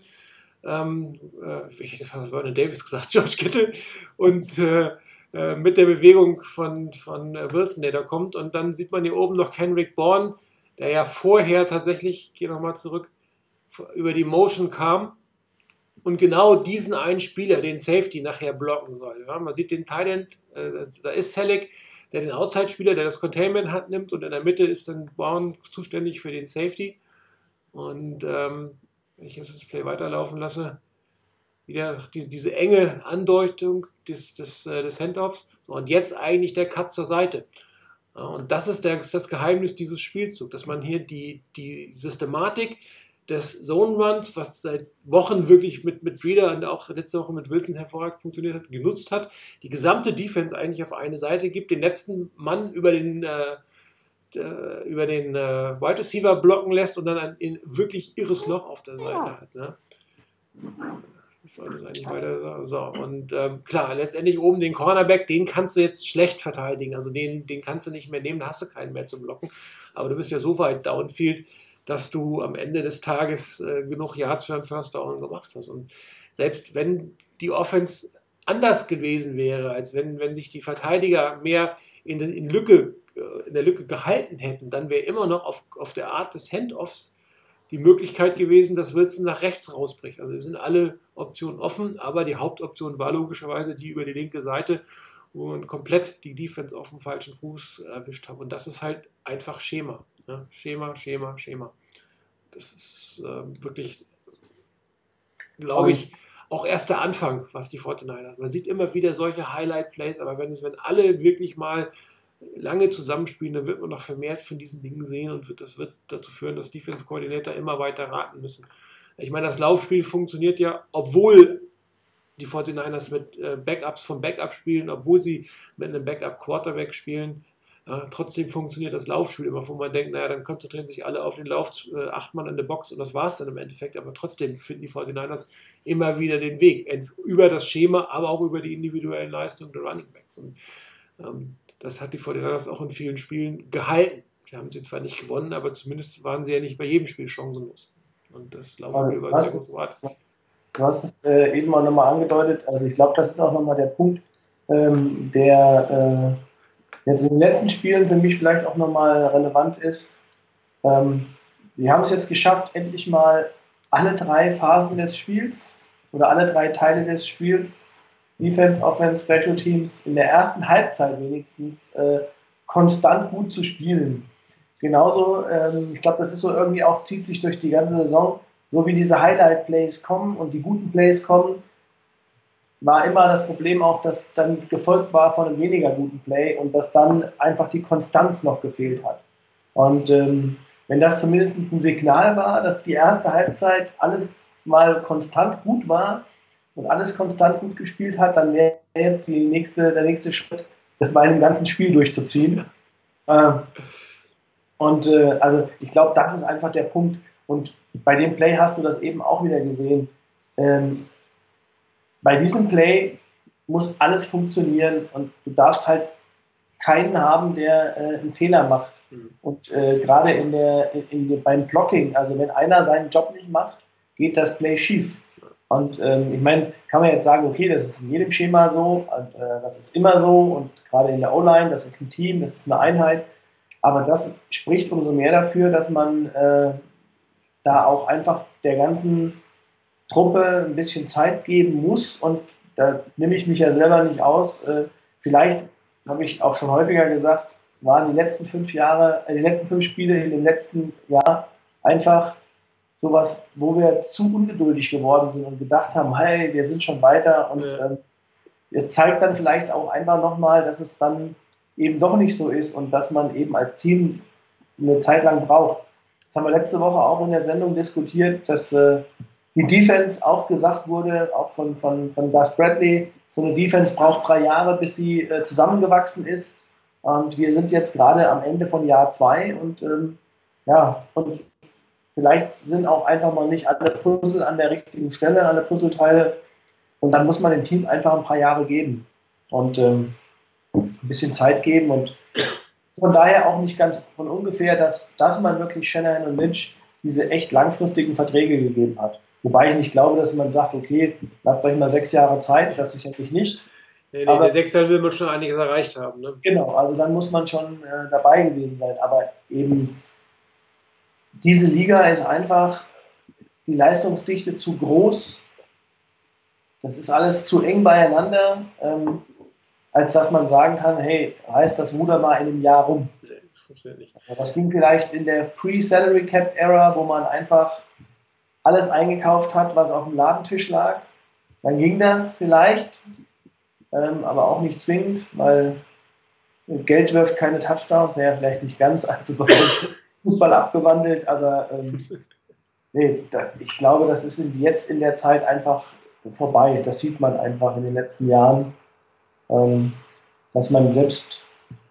ähm, äh, ich hätte fast Vernon Davis gesagt, [laughs] George Kittle und äh, äh, mit der Bewegung von, von äh, Wilson, der da kommt. Und dann sieht man hier oben noch Henrik Bourne, der ja vorher tatsächlich, ich gehe nochmal zurück, über die Motion kam und genau diesen einen Spieler, den Safety, nachher blocken soll. Ja, man sieht den Tight End, äh, da ist Selleck, der den Outside-Spieler, der das Containment hat, nimmt und in der Mitte ist dann Bourne zuständig für den Safety. Und ähm, wenn ich jetzt das Play weiterlaufen lasse, wieder die, diese enge Andeutung des, des, äh, des Handoffs. Und jetzt eigentlich der Cut zur Seite. Äh, Und das ist, der, das Geheimnis dieses Spielzugs, dass man hier die, die Systematik des Zone Runs, was seit Wochen wirklich mit, mit Breeder und auch letzte Woche mit Wilson hervorragend funktioniert hat, genutzt hat, die gesamte Defense eigentlich auf eine Seite gibt, den letzten Mann über den, äh, äh, über den äh, Wide Receiver blocken lässt und dann ein in wirklich irres Loch auf der Seite hat. Ne? Das sollte es eigentlich weiter sagen. So, und ähm, klar, letztendlich oben den Cornerback, den kannst du jetzt schlecht verteidigen. Also den, den kannst du nicht mehr nehmen, da hast du keinen mehr zum Blocken. Aber du bist ja so weit downfield, dass du am Ende des Tages äh, genug Yards für einen First Down gemacht hast. Und selbst wenn die Offense anders gewesen wäre, als wenn, wenn sich die Verteidiger mehr in, in, Lücke, in der Lücke gehalten hätten, dann wäre immer noch auf, auf der Art des Handoffs die Möglichkeit gewesen, dass Wilson nach rechts rausbricht. Also sind alle Optionen offen, aber die Hauptoption war logischerweise die über die linke Seite, wo man komplett die Defense auf dem falschen Fuß erwischt hat. Und das ist halt einfach Schema. Ne? Schema, Schema, Schema. Das ist ähm, wirklich, glaube ich, auch erst der Anfang, was die 49ers. Man sieht immer wieder solche Highlight-Plays, aber wenn, wenn alle wirklich mal lange zusammenspielen, dann wird man noch vermehrt von diesen Dingen sehen und wird, das wird dazu führen, dass Defense-Koordinator immer weiter raten müssen. Ich meine, das Laufspiel funktioniert ja, obwohl die 49ers mit äh, Backups vom Backup spielen, obwohl sie mit einem Backup-Quarterback spielen. Äh, trotzdem funktioniert das Laufspiel immer, wo man denkt, naja, dann konzentrieren sich alle auf den Lauf, äh, acht Mann in der Box und das war es dann im Endeffekt. Aber trotzdem finden die 49ers immer wieder den Weg, über das Schema, aber auch über die individuellen Leistungen der Running Backs. Und ähm, das hat die 49ers auch in vielen Spielen gehalten. Sie haben sie zwar nicht gewonnen, aber zumindest waren sie ja nicht bei jedem Spiel chancenlos. Und das ein Was sehr ist- großes Wort. Du hast es äh, eben auch nochmal angedeutet. Also ich glaube, das ist auch nochmal der Punkt, ähm, der äh, jetzt in den letzten Spielen für mich vielleicht auch nochmal relevant ist. Ähm, wir haben es jetzt geschafft, endlich mal alle drei Phasen des Spiels oder alle drei Teile des Spiels, Defense, Offense, Special Teams, in der ersten Halbzeit wenigstens äh, konstant gut zu spielen. Genauso, ähm, ich glaube, das ist so irgendwie auch, zieht sich durch die ganze Saison, so wie diese Highlight-Plays kommen und die guten Plays kommen, war immer das Problem auch, dass dann gefolgt war von einem weniger guten Play und dass dann einfach die Konstanz noch gefehlt hat. Und ähm, wenn das zumindest ein Signal war, dass die erste Halbzeit alles mal konstant gut war und alles konstant gut gespielt hat, dann wäre jetzt die nächste, der nächste Schritt, das mal im ganzen Spiel durchzuziehen. Äh, und äh, also ich glaube, das ist einfach der Punkt. Und bei dem Play hast du das eben auch wieder gesehen. Ähm, bei diesem Play muss alles funktionieren und du darfst halt keinen haben, der äh, einen Fehler macht. Mhm. Und äh, gerade in der, in, in, beim Blocking, also wenn einer seinen Job nicht macht, geht das Play schief. Und ähm, ich meine, kann man jetzt sagen, okay, das ist in jedem Schema so, und, äh, das ist immer so und gerade in der O-Line, das ist ein Team, das ist eine Einheit. Aber das spricht umso mehr dafür, dass man äh, da auch einfach der ganzen Truppe ein bisschen Zeit geben muss. Und da nehme ich mich ja selber nicht aus. Äh, vielleicht habe ich auch schon häufiger gesagt, waren die letzten fünf Jahre, äh, die letzten fünf Spiele in dem letzten Jahr einfach sowas, wo wir zu ungeduldig geworden sind und gedacht haben, hey, wir sind schon weiter. Und Ja. ähm, es zeigt dann vielleicht auch einfach nochmal, dass es dann eben doch nicht so ist und dass man eben als Team eine Zeit lang braucht. Das haben wir letzte Woche auch in der Sendung diskutiert, dass äh, die Defense auch gesagt wurde, auch von, von, von Gus Bradley, so eine Defense braucht drei Jahre, bis sie äh, zusammengewachsen ist. Und wir sind jetzt gerade am Ende von Jahr zwei und ähm, ja, und vielleicht sind auch einfach mal nicht alle Puzzle an der richtigen Stelle, alle Puzzleteile. Und dann muss man dem Team einfach ein paar Jahre geben und ähm, ein bisschen Zeit geben. Und von daher auch nicht ganz von ungefähr, dass, dass man wirklich Shanahan und Lynch diese echt langfristigen Verträge gegeben hat. Wobei ich nicht glaube, dass man sagt, okay, lasst euch mal sechs Jahre Zeit, das sicherlich nicht. Nee, nee, Aber- der Sechster will man schon einiges erreicht haben. Ne? Genau, also dann muss man schon äh, dabei gewesen sein. Aber eben diese Liga ist einfach die Leistungsdichte zu groß. Das ist alles zu eng beieinander, ähm, als dass man sagen kann, hey, reißt das Ruder mal in einem Jahr rum. Nee, das funktioniert nicht. Also Das ging vielleicht in der Pre-Salary Cap Era, wo man einfach alles eingekauft hat, was auf dem Ladentisch lag. Dann ging das vielleicht, ähm, aber auch nicht zwingend, weil Geld wirft keine Touchdowns, naja, vielleicht nicht ganz, also bei uns Fußball abgewandelt, aber ähm, [laughs] nee, da, ich glaube, das ist jetzt in der Zeit einfach vorbei. Das sieht man einfach in den letzten Jahren, ähm, dass man selbst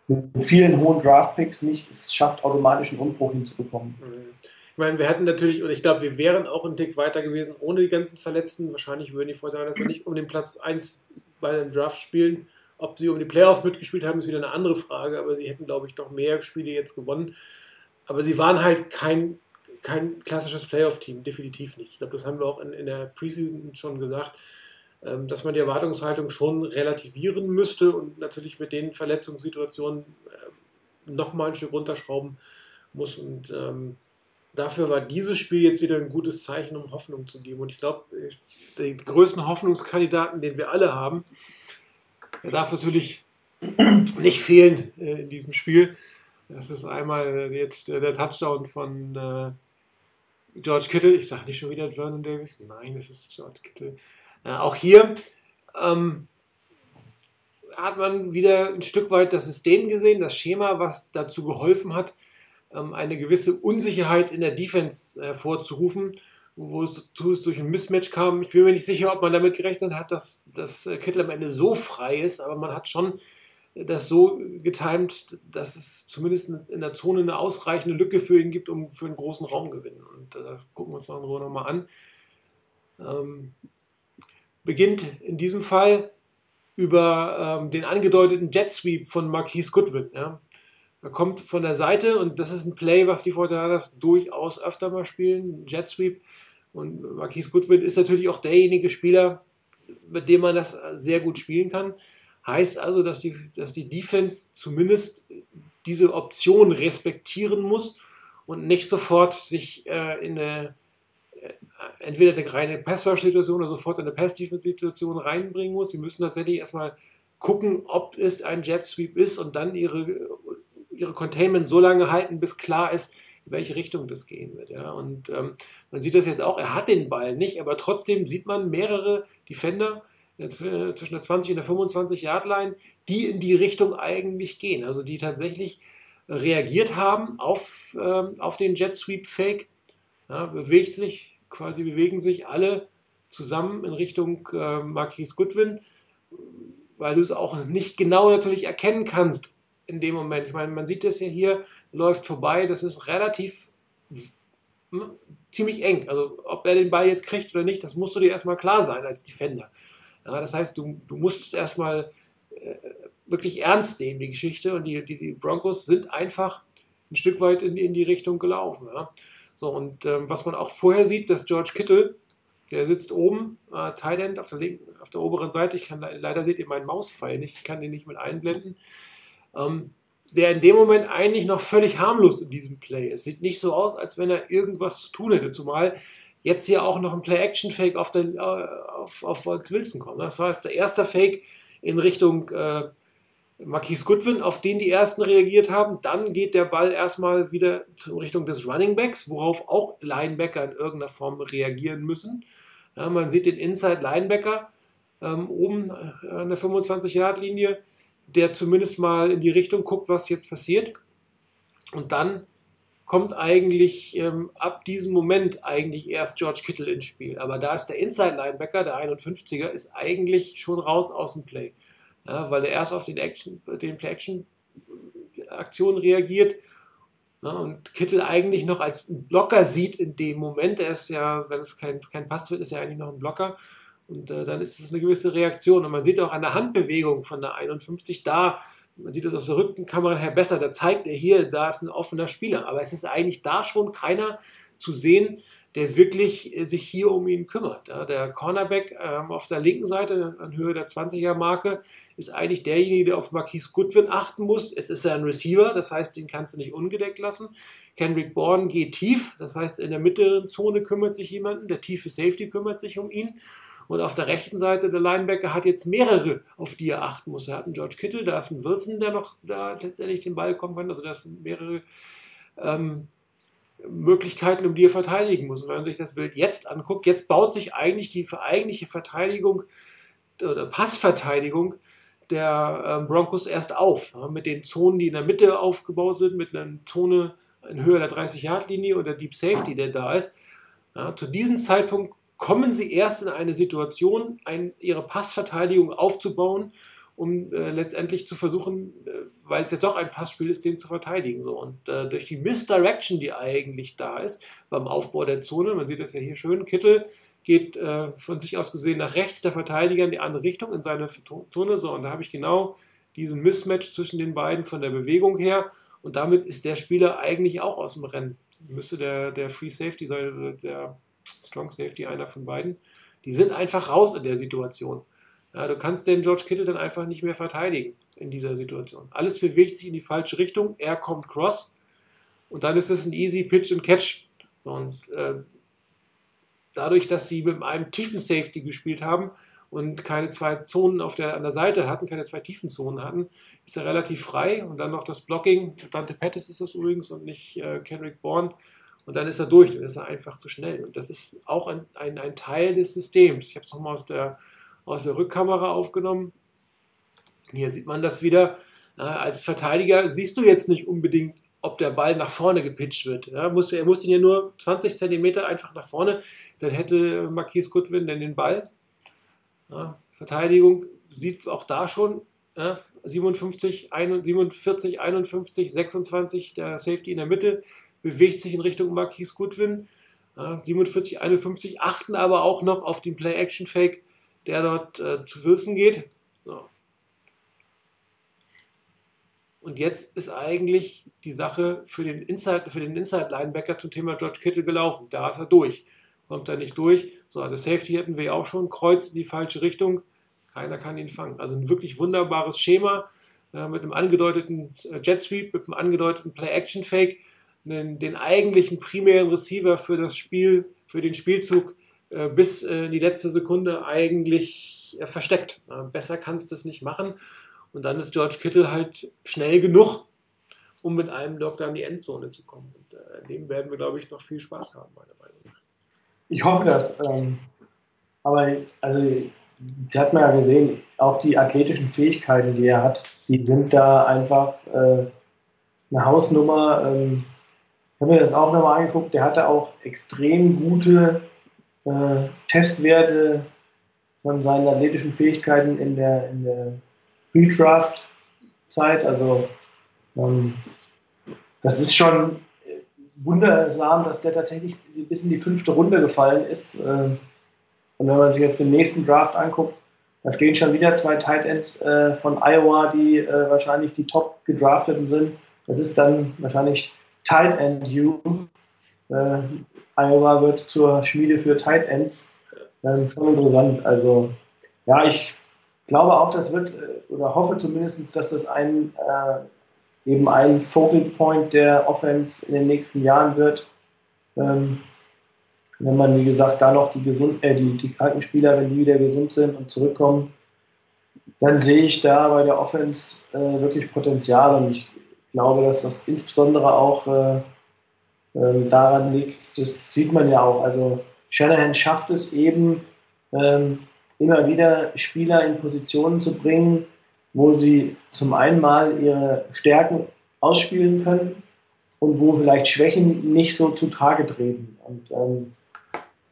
mit vielen hohen Draftpicks nicht es schafft, automatisch einen Umbruch hinzubekommen. Ich meine, wir hätten natürlich, und ich glaube, wir wären auch einen Tick weiter gewesen ohne die ganzen Verletzten. Wahrscheinlich würden die ja nicht um den Platz 1 bei dem Draft spielen. Ob sie um die Playoffs mitgespielt haben, ist wieder eine andere Frage, aber sie hätten, glaube ich, doch mehr Spiele jetzt gewonnen. Aber sie waren halt kein, kein klassisches Playoff-Team, definitiv nicht. Ich glaube, das haben wir auch in, in der Preseason schon gesagt, ähm, dass man die Erwartungshaltung schon relativieren müsste und natürlich mit den Verletzungssituationen äh, nochmal ein Stück runterschrauben muss. Und ähm, dafür war dieses Spiel jetzt wieder ein gutes Zeichen, um Hoffnung zu geben. Und ich glaube, den größten Hoffnungskandidaten, den wir alle haben, der darf natürlich nicht fehlen äh, in diesem Spiel. Das ist einmal jetzt äh, der Touchdown von äh, George Kittle. Ich sage nicht schon wieder Vernon Davis. Nein, es ist George Kittle. Äh, auch hier ähm, hat man wieder ein Stück weit das System gesehen, das Schema, was dazu geholfen hat, ähm, eine gewisse Unsicherheit in der Defense hervorzurufen, wo es, durch ein Mismatch kam. Ich bin mir nicht sicher, ob man damit gerechnet hat, dass, dass Kittel am Ende so frei ist, aber man hat schon das so getimt, dass es zumindest in der Zone eine ausreichende Lücke für ihn gibt, um für einen großen Raumgewinn. Und äh, das gucken wir uns noch nochmal an. Ähm, beginnt in diesem Fall über ähm, den angedeuteten Jet Sweep von Marquise Goodwin. Ja. Er kommt von der Seite und das ist ein Play, was die Fortinanders durchaus öfter mal spielen, Jet Sweep. Und Marquise Goodwin ist natürlich auch derjenige Spieler, mit dem man das sehr gut spielen kann. Heißt also, dass die, dass die Defense zumindest diese Option respektieren muss und nicht sofort sich äh, in eine äh, entweder eine reine Pass-Rush-Situation oder sofort in eine Pass-Defense-Situation reinbringen muss. Sie müssen tatsächlich erstmal gucken, ob es ein Jet-Sweep ist und dann ihre ihre Containment so lange halten, bis klar ist, in welche Richtung das gehen wird. Ja. Und ähm, man sieht das jetzt auch, er hat den Ball nicht, aber trotzdem sieht man mehrere Defender zwischen der 20 und der 25 Yard Line, die in die Richtung eigentlich gehen, also die tatsächlich reagiert haben auf, ähm, auf den Jet Sweep Fake, ja, bewegt sich, quasi bewegen sich alle zusammen in Richtung äh, Marquise Goodwin, weil du es auch nicht genau natürlich erkennen kannst, in dem Moment. Ich meine, man sieht das ja hier, läuft vorbei, das ist relativ hm, ziemlich eng. Also ob er den Ball jetzt kriegt oder nicht, das musst du dir erstmal klar sein als Defender. Ja, das heißt, du, du musst erstmal äh, wirklich ernst nehmen, die Geschichte. Und die, die, die, Broncos sind einfach ein Stück weit in, in die Richtung gelaufen. Ja. So, und ähm, was man auch vorher sieht, dass George Kittle, der sitzt oben, äh, Tight End auf der, linken, auf der oberen Seite. Ich kann leider seht ihr meinen Mauspfeil nicht, ich kann den nicht mit einblenden ähm, der in dem Moment eigentlich noch völlig harmlos in diesem Play ist. Sieht nicht so aus, als wenn er irgendwas zu tun hätte, zumal jetzt hier auch noch ein Play-Action-Fake auf, äh, auf, auf Wilson kommt. Das war jetzt der erste Fake in Richtung äh, Marquise Goodwin, auf den die ersten reagiert haben. Dann geht der Ball erstmal wieder in Richtung des Running Backs, worauf auch Linebacker in irgendeiner Form reagieren müssen. Ja, man sieht den Inside Linebacker ähm, oben äh, an der 25-Yard-Linie der zumindest mal in die Richtung guckt, was jetzt passiert. Und dann kommt eigentlich ähm, ab diesem Moment eigentlich erst George Kittle ins Spiel. Aber da ist der Inside-Linebacker, der 51er, ist eigentlich schon raus aus dem Play. Ja, weil er erst auf den, Action, den Play-Action-Aktionen reagiert ja, und Kittle eigentlich noch als Blocker sieht in dem Moment. Er ist ja, wenn es kein, kein Pass wird, ist er eigentlich noch ein Blocker. Und äh, dann ist es eine gewisse Reaktion. Und man sieht auch an der Handbewegung von der 51 da, man sieht das aus der Rückenkamera her besser, da zeigt er hier, da ist ein offener Spieler. Aber es ist eigentlich da schon keiner zu sehen, der wirklich äh, sich hier um ihn kümmert. Der Cornerback ähm, auf der linken Seite an Höhe der 20er Marke ist eigentlich derjenige, der auf Marquise Goodwin achten muss. Es ist ja ein Receiver, das heißt, den kannst du nicht ungedeckt lassen. Kendrick Bourne geht tief, das heißt, in der mittleren Zone kümmert sich jemand, der tiefe Safety kümmert sich um ihn. Und auf der rechten Seite der Linebacker hat jetzt mehrere, auf die er achten muss. Er hat einen George Kittle, da ist ein Wilson, der noch da letztendlich den Ball kommen kann. Also das sind mehrere ähm, Möglichkeiten, um die er verteidigen muss. Und wenn man sich das Bild jetzt anguckt, jetzt baut sich eigentlich die eigentliche Verteidigung oder Passverteidigung der ähm, Broncos erst auf. Mit den Zonen, die in der Mitte aufgebaut sind, mit einer Zone in Höhe der 30-Yard-Linie oder Deep Safety, der da ist. Ja, zu diesem Zeitpunkt kommen sie erst in eine Situation, ein, ihre Passverteidigung aufzubauen, um äh, letztendlich zu versuchen, äh, weil es ja doch ein Passspiel ist, den zu verteidigen. So. Und äh, durch die Misdirection, die eigentlich da ist, beim Aufbau der Zone, man sieht das ja hier schön, Kittel geht äh, von sich aus gesehen nach rechts, der Verteidiger in die andere Richtung, in seine Zone. So, und da habe ich genau diesen Mismatch zwischen den beiden von der Bewegung her. Und damit ist der Spieler eigentlich auch aus dem Rennen. Müsste der, der Free Safety sein, der Strong Safety, einer von beiden. Die sind einfach raus in der Situation. Ja, du kannst den George Kittle dann einfach nicht mehr verteidigen in dieser Situation. Alles bewegt sich in die falsche Richtung, er kommt cross und dann ist es ein easy Pitch and Catch. Und äh, dadurch, dass sie mit einem tiefen Safety gespielt haben und keine zwei Zonen auf der, an der Seite hatten, keine zwei tiefen Zonen hatten, ist er relativ frei. Und dann noch das Blocking. Dante Pettis ist das übrigens und nicht äh, Kendrick Bourne. Und dann ist er durch, dann ist er einfach zu schnell. Und das ist auch ein, ein, ein Teil des Systems. Ich habe es nochmal aus der, aus der Rückkamera aufgenommen. Hier sieht man das wieder. Als Verteidiger siehst du jetzt nicht unbedingt, ob der Ball nach vorne gepitcht wird. Ja, muss, er muss ihn ja nur 20 cm einfach nach vorne, dann hätte Marquis Goodwin denn den Ball. Verteidigung sieht auch da schon ja, 57, 47, 51, 26, der Safety in der Mitte bewegt sich in Richtung Marquis Goodwin. Ja, 47, 51 achten aber auch noch auf den Play-Action-Fake, der dort äh, zu Wilson geht. So. Und jetzt ist eigentlich die Sache für den Inside, für den Inside-Linebacker zum Thema George Kittle gelaufen. Da ist er durch. Kommt er nicht durch. So, das Safety hätten wir auch schon. Kreuz in die falsche Richtung. Keiner kann ihn fangen. Also ein wirklich wunderbares Schema äh, mit einem angedeuteten äh, Jet Sweep, mit einem angedeuteten Play-Action-Fake, den, den, eigentlichen primären Receiver für das Spiel, für den Spielzug äh, bis in die letzte Sekunde eigentlich äh, versteckt. besser kannst du es nicht machen. Und dann ist George Kittle halt schnell genug, um mit einem Doktor in die Endzone zu kommen. Und äh, dem werden wir, glaube ich, noch viel Spaß haben, meiner Meinung nach. Ich hoffe das. Ähm, aber also, Sie hat man ja gesehen, auch die athletischen Fähigkeiten, die er hat, die sind da einfach äh, eine Hausnummer. Ähm, habe mir das auch nochmal angeguckt. Der hatte auch extrem gute äh, Testwerte von seinen athletischen Fähigkeiten in der, in der Pre-Draft-Zeit. Also ähm, das ist schon wundersam, dass der tatsächlich bis in die fünfte Runde gefallen ist. Ähm, und wenn man sich jetzt den nächsten Draft anguckt, da stehen schon wieder zwei Tight Ends äh, von Iowa, die äh, wahrscheinlich die top gedrafteten sind. Das ist dann wahrscheinlich Tight End U. Äh, Iowa wird zur Schmiede für Tight Ends. Ähm, schon interessant. Also, ja, ich glaube auch, das wird, äh, oder hoffe zumindest, dass das ein, äh, eben ein Focal Point der Offense in den nächsten Jahren wird. Ähm, wenn man, wie gesagt, da noch die, gesund, äh, die, die kranken Spieler, wenn die wieder gesund sind und zurückkommen, dann sehe ich da bei der Offense äh, wirklich Potenzial und ich glaube, dass das insbesondere auch äh, ähm, daran liegt, das sieht man ja auch. Also Shanahan schafft es eben, ähm, immer wieder Spieler in Positionen zu bringen, wo sie zum einen mal ihre Stärken ausspielen können und wo vielleicht Schwächen nicht so zutage treten. Und ähm,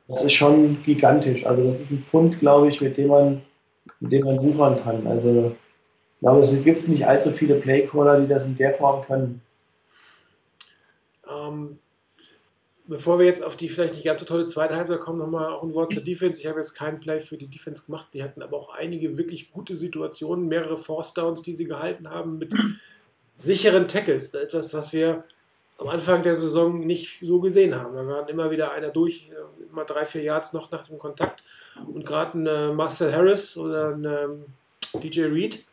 das ist schon gigantisch. Also das ist ein Pfund, glaube ich, mit dem man, mit dem man wuchern kann. Also ich glaube, es gibt nicht allzu viele Playcaller, die das in der Form können. Ähm, bevor wir jetzt auf die vielleicht nicht ganz so tolle zweite Halbzeit kommen, nochmal auch ein Wort zur Defense. Ich habe jetzt keinen Play für die Defense gemacht. Die hatten aber auch einige wirklich gute Situationen, mehrere Force Downs, die sie gehalten haben mit sicheren Tackles. Etwas, was wir am Anfang der Saison nicht so gesehen haben. Da waren immer wieder einer durch, immer drei, vier Yards noch nach dem Kontakt. Und gerade ein äh, Marcel Harris oder ein ähm, DJ Reed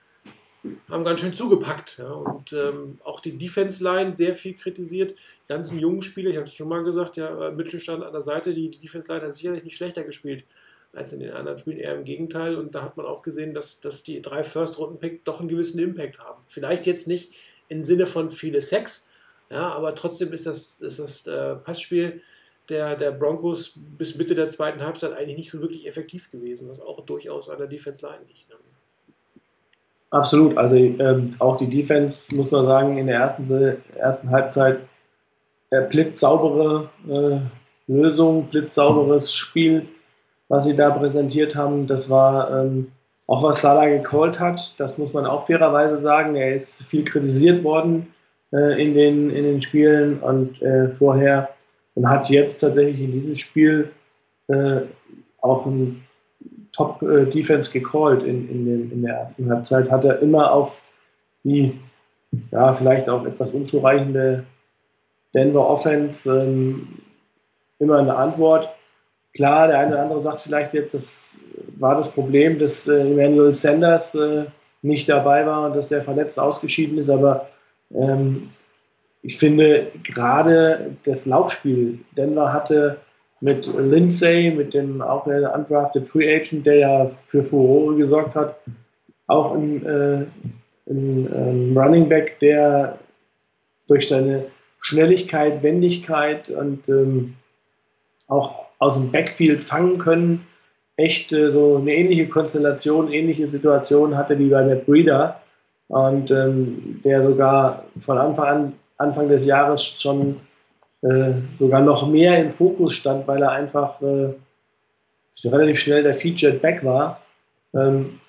haben ganz schön zugepackt. Ja. Und ähm, auch die Defense-Line sehr viel kritisiert. Die ganzen jungen Spieler, ich habe es schon mal gesagt, ja, Mittelstand an der Seite, die, die Defense-Line hat sicherlich nicht schlechter gespielt als in den anderen Spielen, eher im Gegenteil. Und da hat man auch gesehen, dass, dass die drei First-Runden-Pick doch einen gewissen Impact haben. Vielleicht jetzt nicht im Sinne von viele Sex, ja, aber trotzdem ist das, ist das äh, Passspiel der, der Broncos bis Mitte der zweiten Halbzeit eigentlich nicht so wirklich effektiv gewesen, was auch durchaus an der Defense-Line liegt. Ne? Absolut. Also ähm, auch die Defense, muss man sagen, in der ersten, ersten Halbzeit äh, blitzsaubere äh, Lösung, blitzsauberes Spiel, was sie da präsentiert haben. Das war ähm, auch was Salah gecallt hat, das muss man auch fairerweise sagen. Er ist viel kritisiert worden äh, in, den, in den Spielen und äh, vorher und hat jetzt tatsächlich in diesem Spiel äh, auch ein Top-Defense gecallt in, in, den, in der ersten Halbzeit. Hat er immer auf die, ja, vielleicht auch etwas unzureichende Denver Offense ähm, immer eine Antwort. Klar, der eine oder andere sagt vielleicht jetzt, das war das Problem, dass äh, Emmanuel Sanders äh, nicht dabei war und dass er verletzt ausgeschieden ist, aber ähm, ich finde gerade das Laufspiel, Denver hatte mit Lindsay, mit dem auch der undrafted Free Agent, der ja für Furore gesorgt hat, auch ein, äh, ein ähm, Running Back, der durch seine Schnelligkeit, Wendigkeit und ähm, auch aus dem Backfield fangen können, echt äh, so eine ähnliche Konstellation, ähnliche Situation hatte wie bei Matt Breeder und ähm, der sogar von Anfang an, Anfang des Jahres schon äh, sogar noch mehr im Fokus stand, weil er einfach äh, relativ schnell der Featured Back war. Ähm,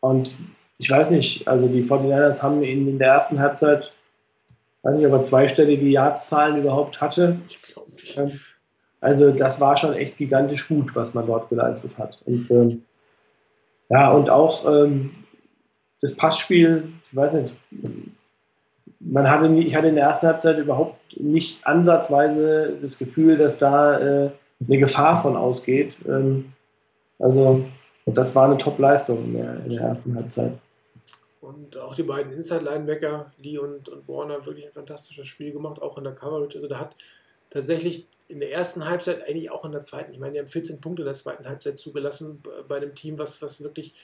und ich weiß nicht, also die 49ers haben ihn in der ersten Halbzeit, weiß nicht, ob er zweistellige Jahrzahlen überhaupt hatte. Ähm, also das war schon echt gigantisch gut, was man dort geleistet hat. Und ähm, ja, und auch ähm, das Passspiel, ich weiß nicht, man hatte nie, ich hatte in der ersten Halbzeit überhaupt nicht ansatzweise das Gefühl, dass da äh, eine Gefahr von ausgeht. Ähm, also das war eine Top-Leistung in der, in der ersten Halbzeit. Und auch die beiden Inside-Linebacker, Lee und, und Warner, wirklich ein fantastisches Spiel gemacht, auch in der Coverage. Also da hat tatsächlich in der ersten Halbzeit, eigentlich auch in der zweiten, ich meine, die haben 14 Punkte in der zweiten Halbzeit zugelassen bei einem Team, was, was wirklich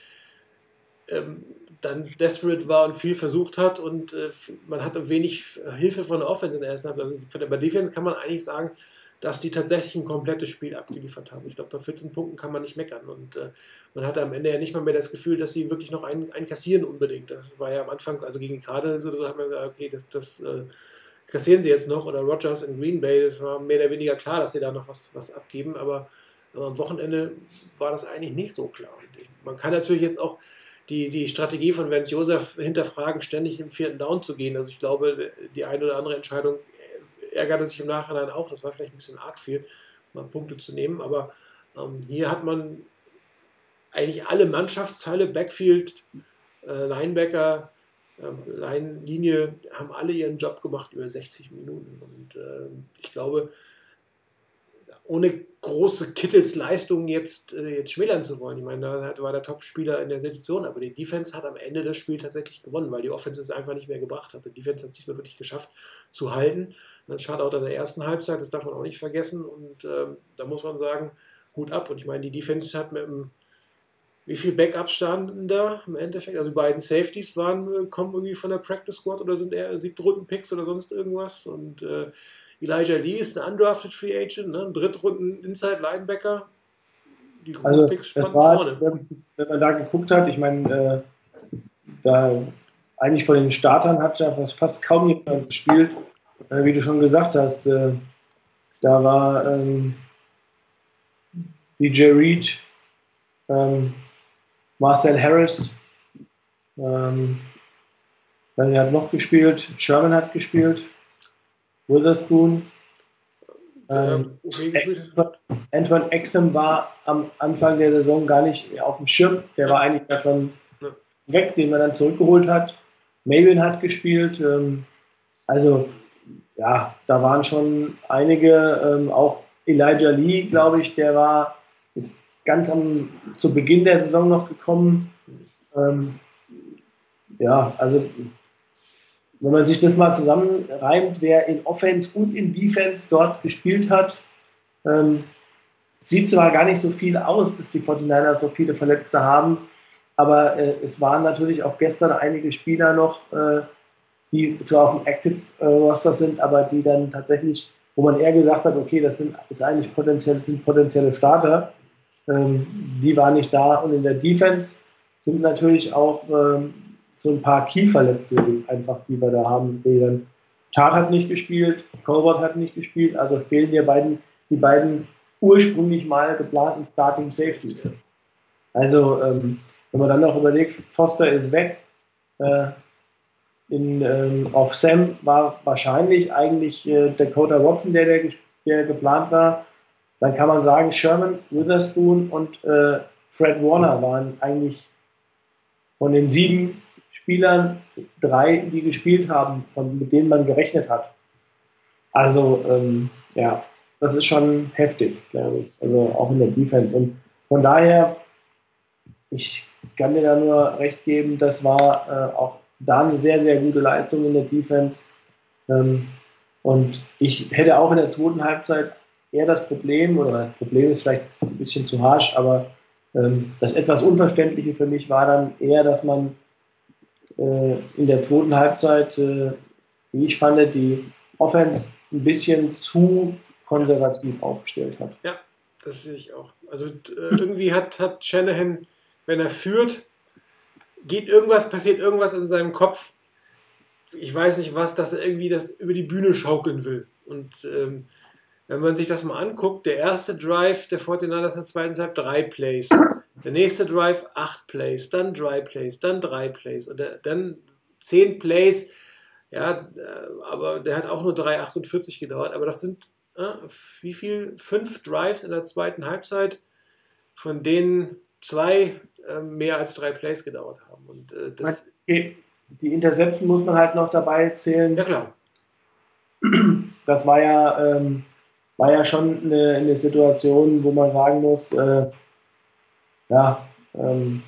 ähm, dann desperate war und viel versucht hat und äh, man hatte wenig Hilfe von der Offense in der ersten Halbzeit. Also bei Defense kann man eigentlich sagen, dass die tatsächlich ein komplettes Spiel abgeliefert haben. Ich glaube, bei 14 Punkten kann man nicht meckern. Und äh, man hatte am Ende ja nicht mal mehr das Gefühl, dass sie wirklich noch einen, einen kassieren unbedingt. Das war ja am Anfang, also gegen Cardinals oder so, hat man gesagt, okay, das, das äh, kassieren sie jetzt noch. Oder Rogers in Green Bay, das war mehr oder weniger klar, dass sie da noch was, was abgeben. Aber, aber am Wochenende war das eigentlich nicht so klar. Man kann natürlich jetzt auch die, die Strategie von Vance Joseph hinterfragen, ständig im vierten Down zu gehen. Also ich glaube, die eine oder andere Entscheidung ärgerte sich im Nachhinein auch. Das war vielleicht ein bisschen arg viel, mal Punkte zu nehmen. Aber ähm, hier hat man eigentlich alle Mannschaftsteile, Backfield, äh, Linebacker, ähm, Line-Linie, haben alle ihren Job gemacht über 60 Minuten. Und äh, ich glaube, ohne große Kittels Leistungen jetzt, äh, jetzt schmälern zu wollen. Ich meine, da war der Top-Spieler in der Situation, aber die Defense hat am Ende das Spiel tatsächlich gewonnen, weil die Offense es einfach nicht mehr gebracht hat. Die Defense hat es nicht mehr wirklich geschafft zu halten. Dann Shutout in der ersten Halbzeit, das darf man auch nicht vergessen. Und ähm, da muss man sagen, Hut ab. Und ich meine, die Defense hat mit einem wie viele Backups standen da im Endeffekt? Also die beiden Safeties waren, kommen irgendwie von der Practice Squad oder sind eher Siebtrunden-Picks oder sonst irgendwas. Und äh, Elijah Lee ist ein undrafted Free Agent, ne? ein Drittrunden Inside Linebacker. Die Also Picks es spannend war, vorne. wenn, man da geguckt hat, ich meine, äh, da eigentlich von den Startern hat ja fast, fast kaum jemand gespielt, äh, wie du schon gesagt hast. Äh, da war ähm, DJ Reed, ähm, Marcel Harris, ähm, wer hat noch gespielt? Sherman hat gespielt, Witherspoon. Ähm, Ähm. Antoine Exum war am Anfang der Saison gar nicht auf dem Schirm. Der Ja. war eigentlich da schon Ja. weg, den man dann zurückgeholt hat. Mabin hat gespielt. Ähm, also, ja, da waren schon einige, ähm, auch Elijah Lee, glaube ich, der war, ist ganz am, zu Beginn der Saison noch gekommen. Ähm, ja, also, wenn man sich das mal zusammenreimt, wer in Offense und in Defense dort gespielt hat, ähm, sieht zwar gar nicht so viel aus, dass die 49ers so viele Verletzte haben, aber äh, es waren natürlich auch gestern einige Spieler noch, äh, die zwar auf dem Active äh, Roster sind, aber die dann tatsächlich, wo man eher gesagt hat, okay, das sind, ist eigentlich potenziell, sind potenzielle Starter, ähm, die waren nicht da. Und in der Defense sind natürlich auch ähm, so ein paar Key-Verletzte einfach, die wir da haben. Die Tat hat nicht gespielt, Colbert hat nicht gespielt, also fehlen dir beiden, die beiden ursprünglich mal geplanten Starting Safeties. Also ähm, wenn man dann noch überlegt, Foster ist weg, äh, in, ähm, auf Sam war wahrscheinlich eigentlich äh, Dakota Watson, der, der, der geplant war. Dann kann man sagen, Sherman, Witherspoon und äh, Fred Warner waren eigentlich von den sieben Spielern drei, die gespielt haben, von, mit denen man gerechnet hat. Also, ähm, ja, das ist schon heftig, glaube ich. Also auch in der Defense. Und von daher, ich kann dir da nur recht geben, das war äh, auch da eine sehr, sehr gute Leistung in der Defense. Ähm, und ich hätte auch in der zweiten Halbzeit eher das Problem, oder das Problem ist vielleicht ein bisschen zu harsch, aber ähm, das etwas Unverständliche für mich war dann eher, dass man äh, in der zweiten Halbzeit, äh, wie ich fand, die Offense ein bisschen zu konservativ aufgestellt hat. Ja, das sehe ich auch. Also äh, irgendwie hat, hat Shanahan, wenn er führt, geht irgendwas, passiert irgendwas in seinem Kopf. Ich weiß nicht was, dass er irgendwie das über die Bühne schaukeln will. Und ähm, wenn man sich das mal anguckt, der erste Drive der 49ers in der zweiten Halbzeit drei Plays. Der nächste Drive acht Plays, dann drei Plays, dann drei Plays und dann zehn Plays. Ja, äh, aber der hat auch nur 3,48 gedauert. Aber das sind äh, wie viel? Fünf Drives in der zweiten Halbzeit, von denen zwei äh, mehr als drei Plays gedauert haben. Und äh, das, Okay, Die Interception muss man halt noch dabei zählen. ja klar. Das war ja, ähm, war ja schon eine, eine Situation, wo man sagen muss, äh, ja, ähm,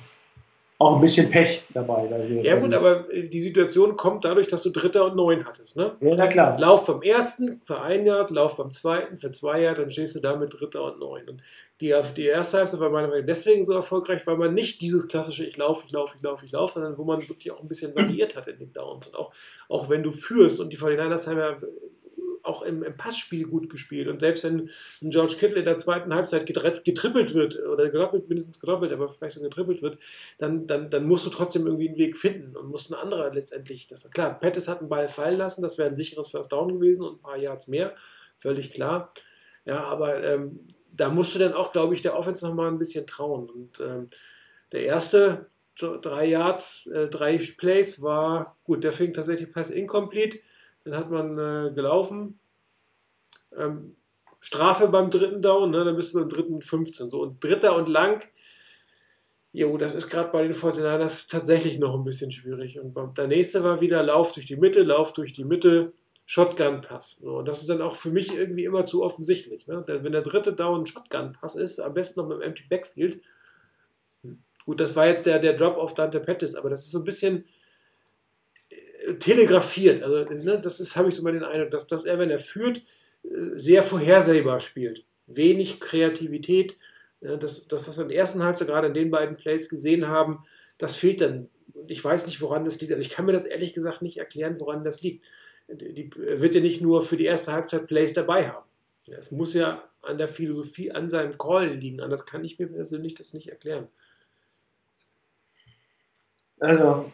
auch ein bisschen Pech dabei. Ja gut, aber äh, die Situation kommt dadurch, dass du Dritter und Neun hattest. Ne? Ja, na klar. Lauf vom ersten für ein Jahr, Lauf beim zweiten für zwei Jahre, dann stehst du da mit Dritter und Neun. Und die, die erste Halbzeit war meiner Meinung nach deswegen so erfolgreich, weil man nicht dieses klassische Ich laufe, ich laufe, ich laufe, ich laufe, sondern wo man wirklich auch ein bisschen variiert hat in den Downs. Und auch, auch wenn du führst und die 49ers haben ja auch im, im Passspiel gut gespielt. Und selbst wenn George Kittle in der zweiten Halbzeit getrippelt wird, oder gedoppelt, mindestens gedoppelt, aber vielleicht so getrippelt wird, dann, dann, dann musst du trotzdem irgendwie einen Weg finden und musst ein anderer letztendlich. Das, klar, Pettis hat einen Ball fallen lassen, das wäre ein sicheres First Down gewesen und ein paar Yards mehr, völlig klar. Ja, aber ähm, da musst du dann auch, glaube ich, der Offense nochmal ein bisschen trauen. Und ähm, der erste, drei Yards, äh, drei Plays war, gut, der fing tatsächlich Pass incomplete, dann hat man äh, gelaufen. Ähm, Strafe beim dritten Down, ne, dann bist du beim dritten 15. So, und dritter und lang, jo, das ist gerade bei den 49ers tatsächlich noch ein bisschen schwierig. Und der nächste war wieder Lauf durch die Mitte, Lauf durch die Mitte, Shotgun-Pass. So, und das ist dann auch für mich irgendwie immer zu offensichtlich. Ne? Wenn der dritte Down Shotgun-Pass ist, am besten noch mit dem Empty Backfield. Hm. Gut, das war jetzt der, der Drop auf Dante Pettis, aber das ist so ein bisschen telegrafiert. Also, ne, das ist, habe ich so mal den Eindruck, dass, dass er, wenn er führt, äh, sehr vorhersehbar spielt. Wenig Kreativität. Das, das, was wir der ersten Halbzeit gerade in den beiden Plays gesehen haben, das fehlt dann. Ich weiß nicht, woran das liegt. Also ich kann mir das ehrlich gesagt nicht erklären, woran das liegt. Die, er wird ja nicht nur für die erste Halbzeit Plays dabei haben. Es muss ja an der Philosophie, an seinem Call liegen. Anders kann ich mir persönlich das nicht erklären. Also,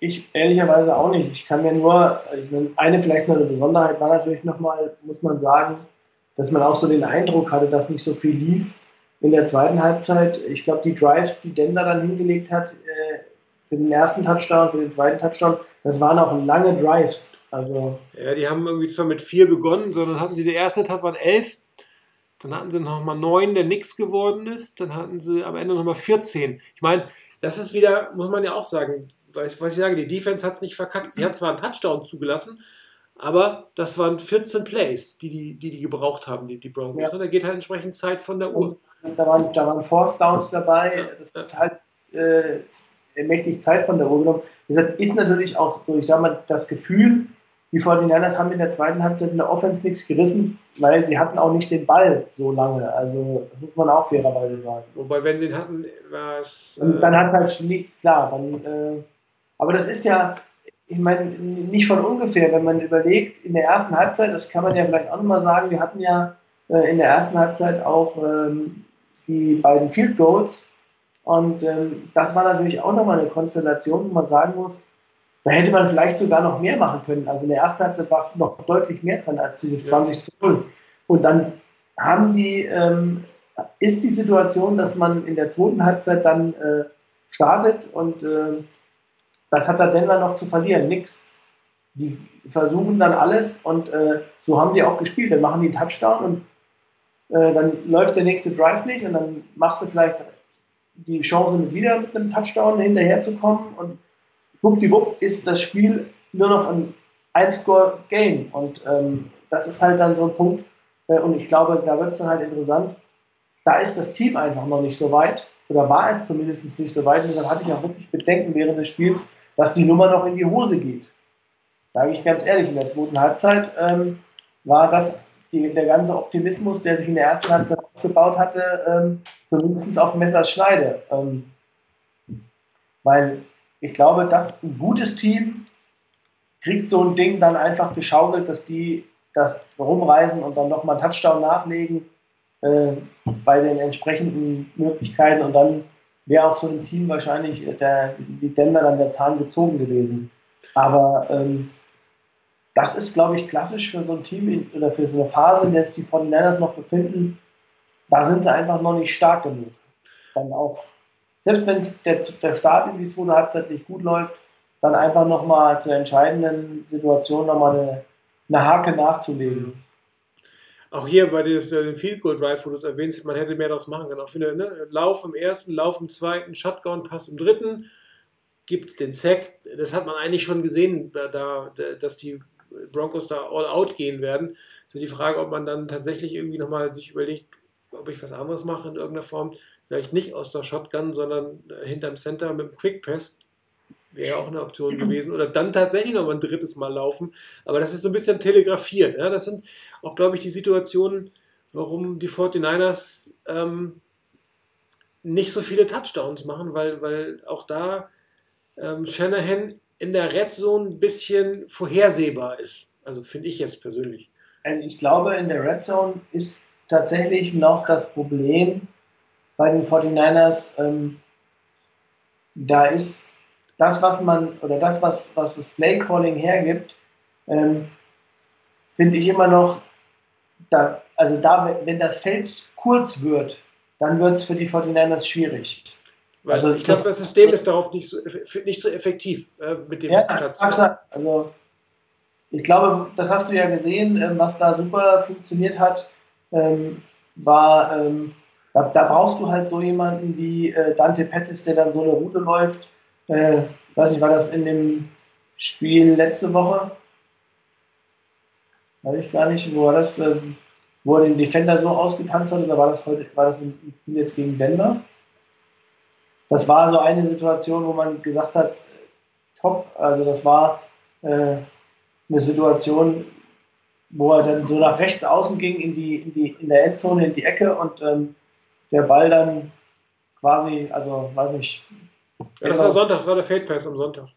ich ehrlicherweise auch nicht. Ich kann mir nur, meine, eine vielleicht noch eine Besonderheit war natürlich nochmal, muss man sagen, dass man auch so den Eindruck hatte, dass nicht so viel lief in der zweiten Halbzeit. Ich glaube, die Drives, die Denver dann hingelegt hat, äh, für den ersten Touchdown, für den zweiten Touchdown, das waren auch lange Drives. Also, Ja, die haben irgendwie zwar mit vier begonnen, sondern hatten sie, der erste Tat waren elf, dann hatten sie nochmal neun, der nix geworden ist, dann hatten sie am Ende nochmal 14. Ich meine, das ist wieder, muss man ja auch sagen, weil ich, was ich sage, die Defense hat es nicht verkackt. Sie hat zwar einen Touchdown zugelassen, aber das waren 14 Plays, die die, die, die gebraucht haben, die, die Broncos. Ja. Und da geht halt entsprechend Zeit von der Uhr. da waren, da waren Force Downs dabei. Das hat halt äh, mächtig Zeit von der Uhr genommen. Deshalb ist natürlich auch so, ich sag mal, das Gefühl, die 49ers haben in der zweiten Halbzeit in der Offense nichts gerissen, weil sie hatten auch nicht den Ball so lange. Also, das muss man auch fairerweise sagen. Wobei, wenn sie ihn hatten, war es. Äh, dann hat es halt schli- klar, dann, äh, aber das ist ja, ich meine, nicht von ungefähr, wenn man überlegt, in der ersten Halbzeit, das kann man ja vielleicht auch nochmal sagen, wir hatten ja äh, in der ersten Halbzeit auch ähm, die beiden Field Goals und ähm, das war natürlich auch nochmal eine Konstellation, wo man sagen muss, da hätte man vielleicht sogar noch mehr machen können. Also in der ersten Halbzeit war noch deutlich mehr dran als dieses Ja. 20 zu 0. Und dann haben die, ähm, ist die Situation, dass man in der zweiten Halbzeit dann äh, startet und äh, das hat der Denver noch zu verlieren. Nix. Die versuchen dann alles und äh, so haben die auch gespielt. Dann machen die einen Touchdown und äh, dann läuft der nächste Drive nicht und dann machst du vielleicht die Chance, mit wieder mit einem Touchdown hinterherzukommen und wuppdiwupp ist das Spiel nur noch ein Ein-Score-Game und ähm, das ist halt dann so ein Punkt äh, und ich glaube, da wird es dann halt interessant. Da ist das Team einfach noch nicht so weit oder war es zumindest nicht so weit und deshalb hatte ich auch wirklich Bedenken während des Spiels, dass die Nummer noch in die Hose geht. Sage ich ganz ehrlich, in der zweiten Halbzeit ähm, war das die, der ganze Optimismus, der sich in der ersten Halbzeit aufgebaut hatte, ähm, zumindest auf Messers Schneide. Ähm, weil ich glaube, dass ein gutes Team kriegt so ein Ding dann einfach geschaukelt, dass die das rumreisen und dann nochmal einen Touchdown nachlegen äh, bei den entsprechenden Möglichkeiten und dann wäre auch so ein Team wahrscheinlich der, die Denver dann der Zahn gezogen gewesen. Aber ähm, das ist, glaube ich, klassisch für so ein Team oder für so eine Phase, in der sich die 49ers noch befinden. Da sind sie einfach noch nicht stark genug. Dann auch, selbst wenn der, der Start in die zweite Halbzeit nicht gut läuft, dann einfach nochmal zur entscheidenden Situation nochmal eine, eine Hake nachzulegen. Auch hier bei dem Field Goal Drive, wo du es erwähnst, man hätte mehr daraus machen können. Auch wieder, ne? Lauf im ersten, Lauf im zweiten, Shotgun, Pass im dritten, gibt den Sack. Das hat man eigentlich schon gesehen, da, da, dass die Broncos da all out gehen werden. Ist ja die Frage, ob man dann tatsächlich irgendwie nochmal sich überlegt, ob ich was anderes mache in irgendeiner Form. Vielleicht nicht aus der Shotgun, sondern hinterm Center mit dem Quick Pass. Wäre auch eine Option [clears throat] gewesen. Oder dann tatsächlich nochmal ein drittes Mal laufen. Aber das ist so ein bisschen telegrafiert. Ja? Das sind auch, glaube ich, die Situationen, warum die 49ers ähm, nicht so viele Touchdowns machen, weil, weil auch da ähm, Shanahan in der Red Zone ein bisschen vorhersehbar ist. Also finde ich jetzt persönlich. Also ich glaube, in der Red Zone ist tatsächlich noch das Problem bei den 49ers, ähm, da ist das, was man, oder das, was, was das Play Calling hergibt, ähm, finde ich immer noch, da, also da, wenn das Feld kurz wird, dann wird es für die 49ers schwierig. Weil Also ich glaube, das- System ist darauf nicht so, nicht so effektiv äh, mit dem Ja, Platz. also ich glaube, das hast du ja gesehen, ähm, was da super funktioniert hat, ähm, war, ähm, da, da brauchst du halt so jemanden wie äh, Dante Pettis, der dann so eine Route läuft. Äh, weiß nicht, war das in dem Spiel letzte Woche? Weiß ich gar nicht, wo war das, ähm, wo er den Defender so ausgetanzt hat, oder war das heute, war das ein jetzt gegen Denver? Das war so eine Situation, wo man gesagt hat, top, also das war äh, eine Situation, wo er dann so nach rechts außen ging in die, in die in der Endzone in die Ecke und ähm, der Ball dann quasi, also weiß nicht, Ja, das war Sonntag, das war der Fade Pass am Sonntag.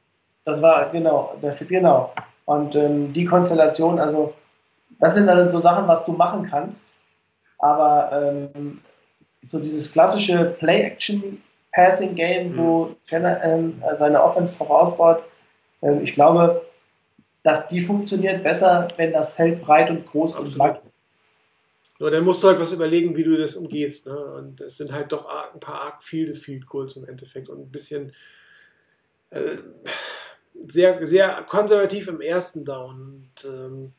das war genau, das, genau. Und ähm, die Konstellation, also das sind dann so Sachen, was du machen kannst, aber ähm, so dieses klassische Play-Action-Passing-Game, wo Shannon ähm, seine Offense drauf ausbaut, ähm, ich glaube, dass die funktioniert besser, wenn das Feld breit und groß und Absolut. lang ist. Nur dann musst du halt was überlegen, wie du das umgehst. Ne? Und es sind halt doch ein paar arg viele Field Goals im Endeffekt und ein bisschen äh, sehr, sehr konservativ im ersten Down. Und ähm,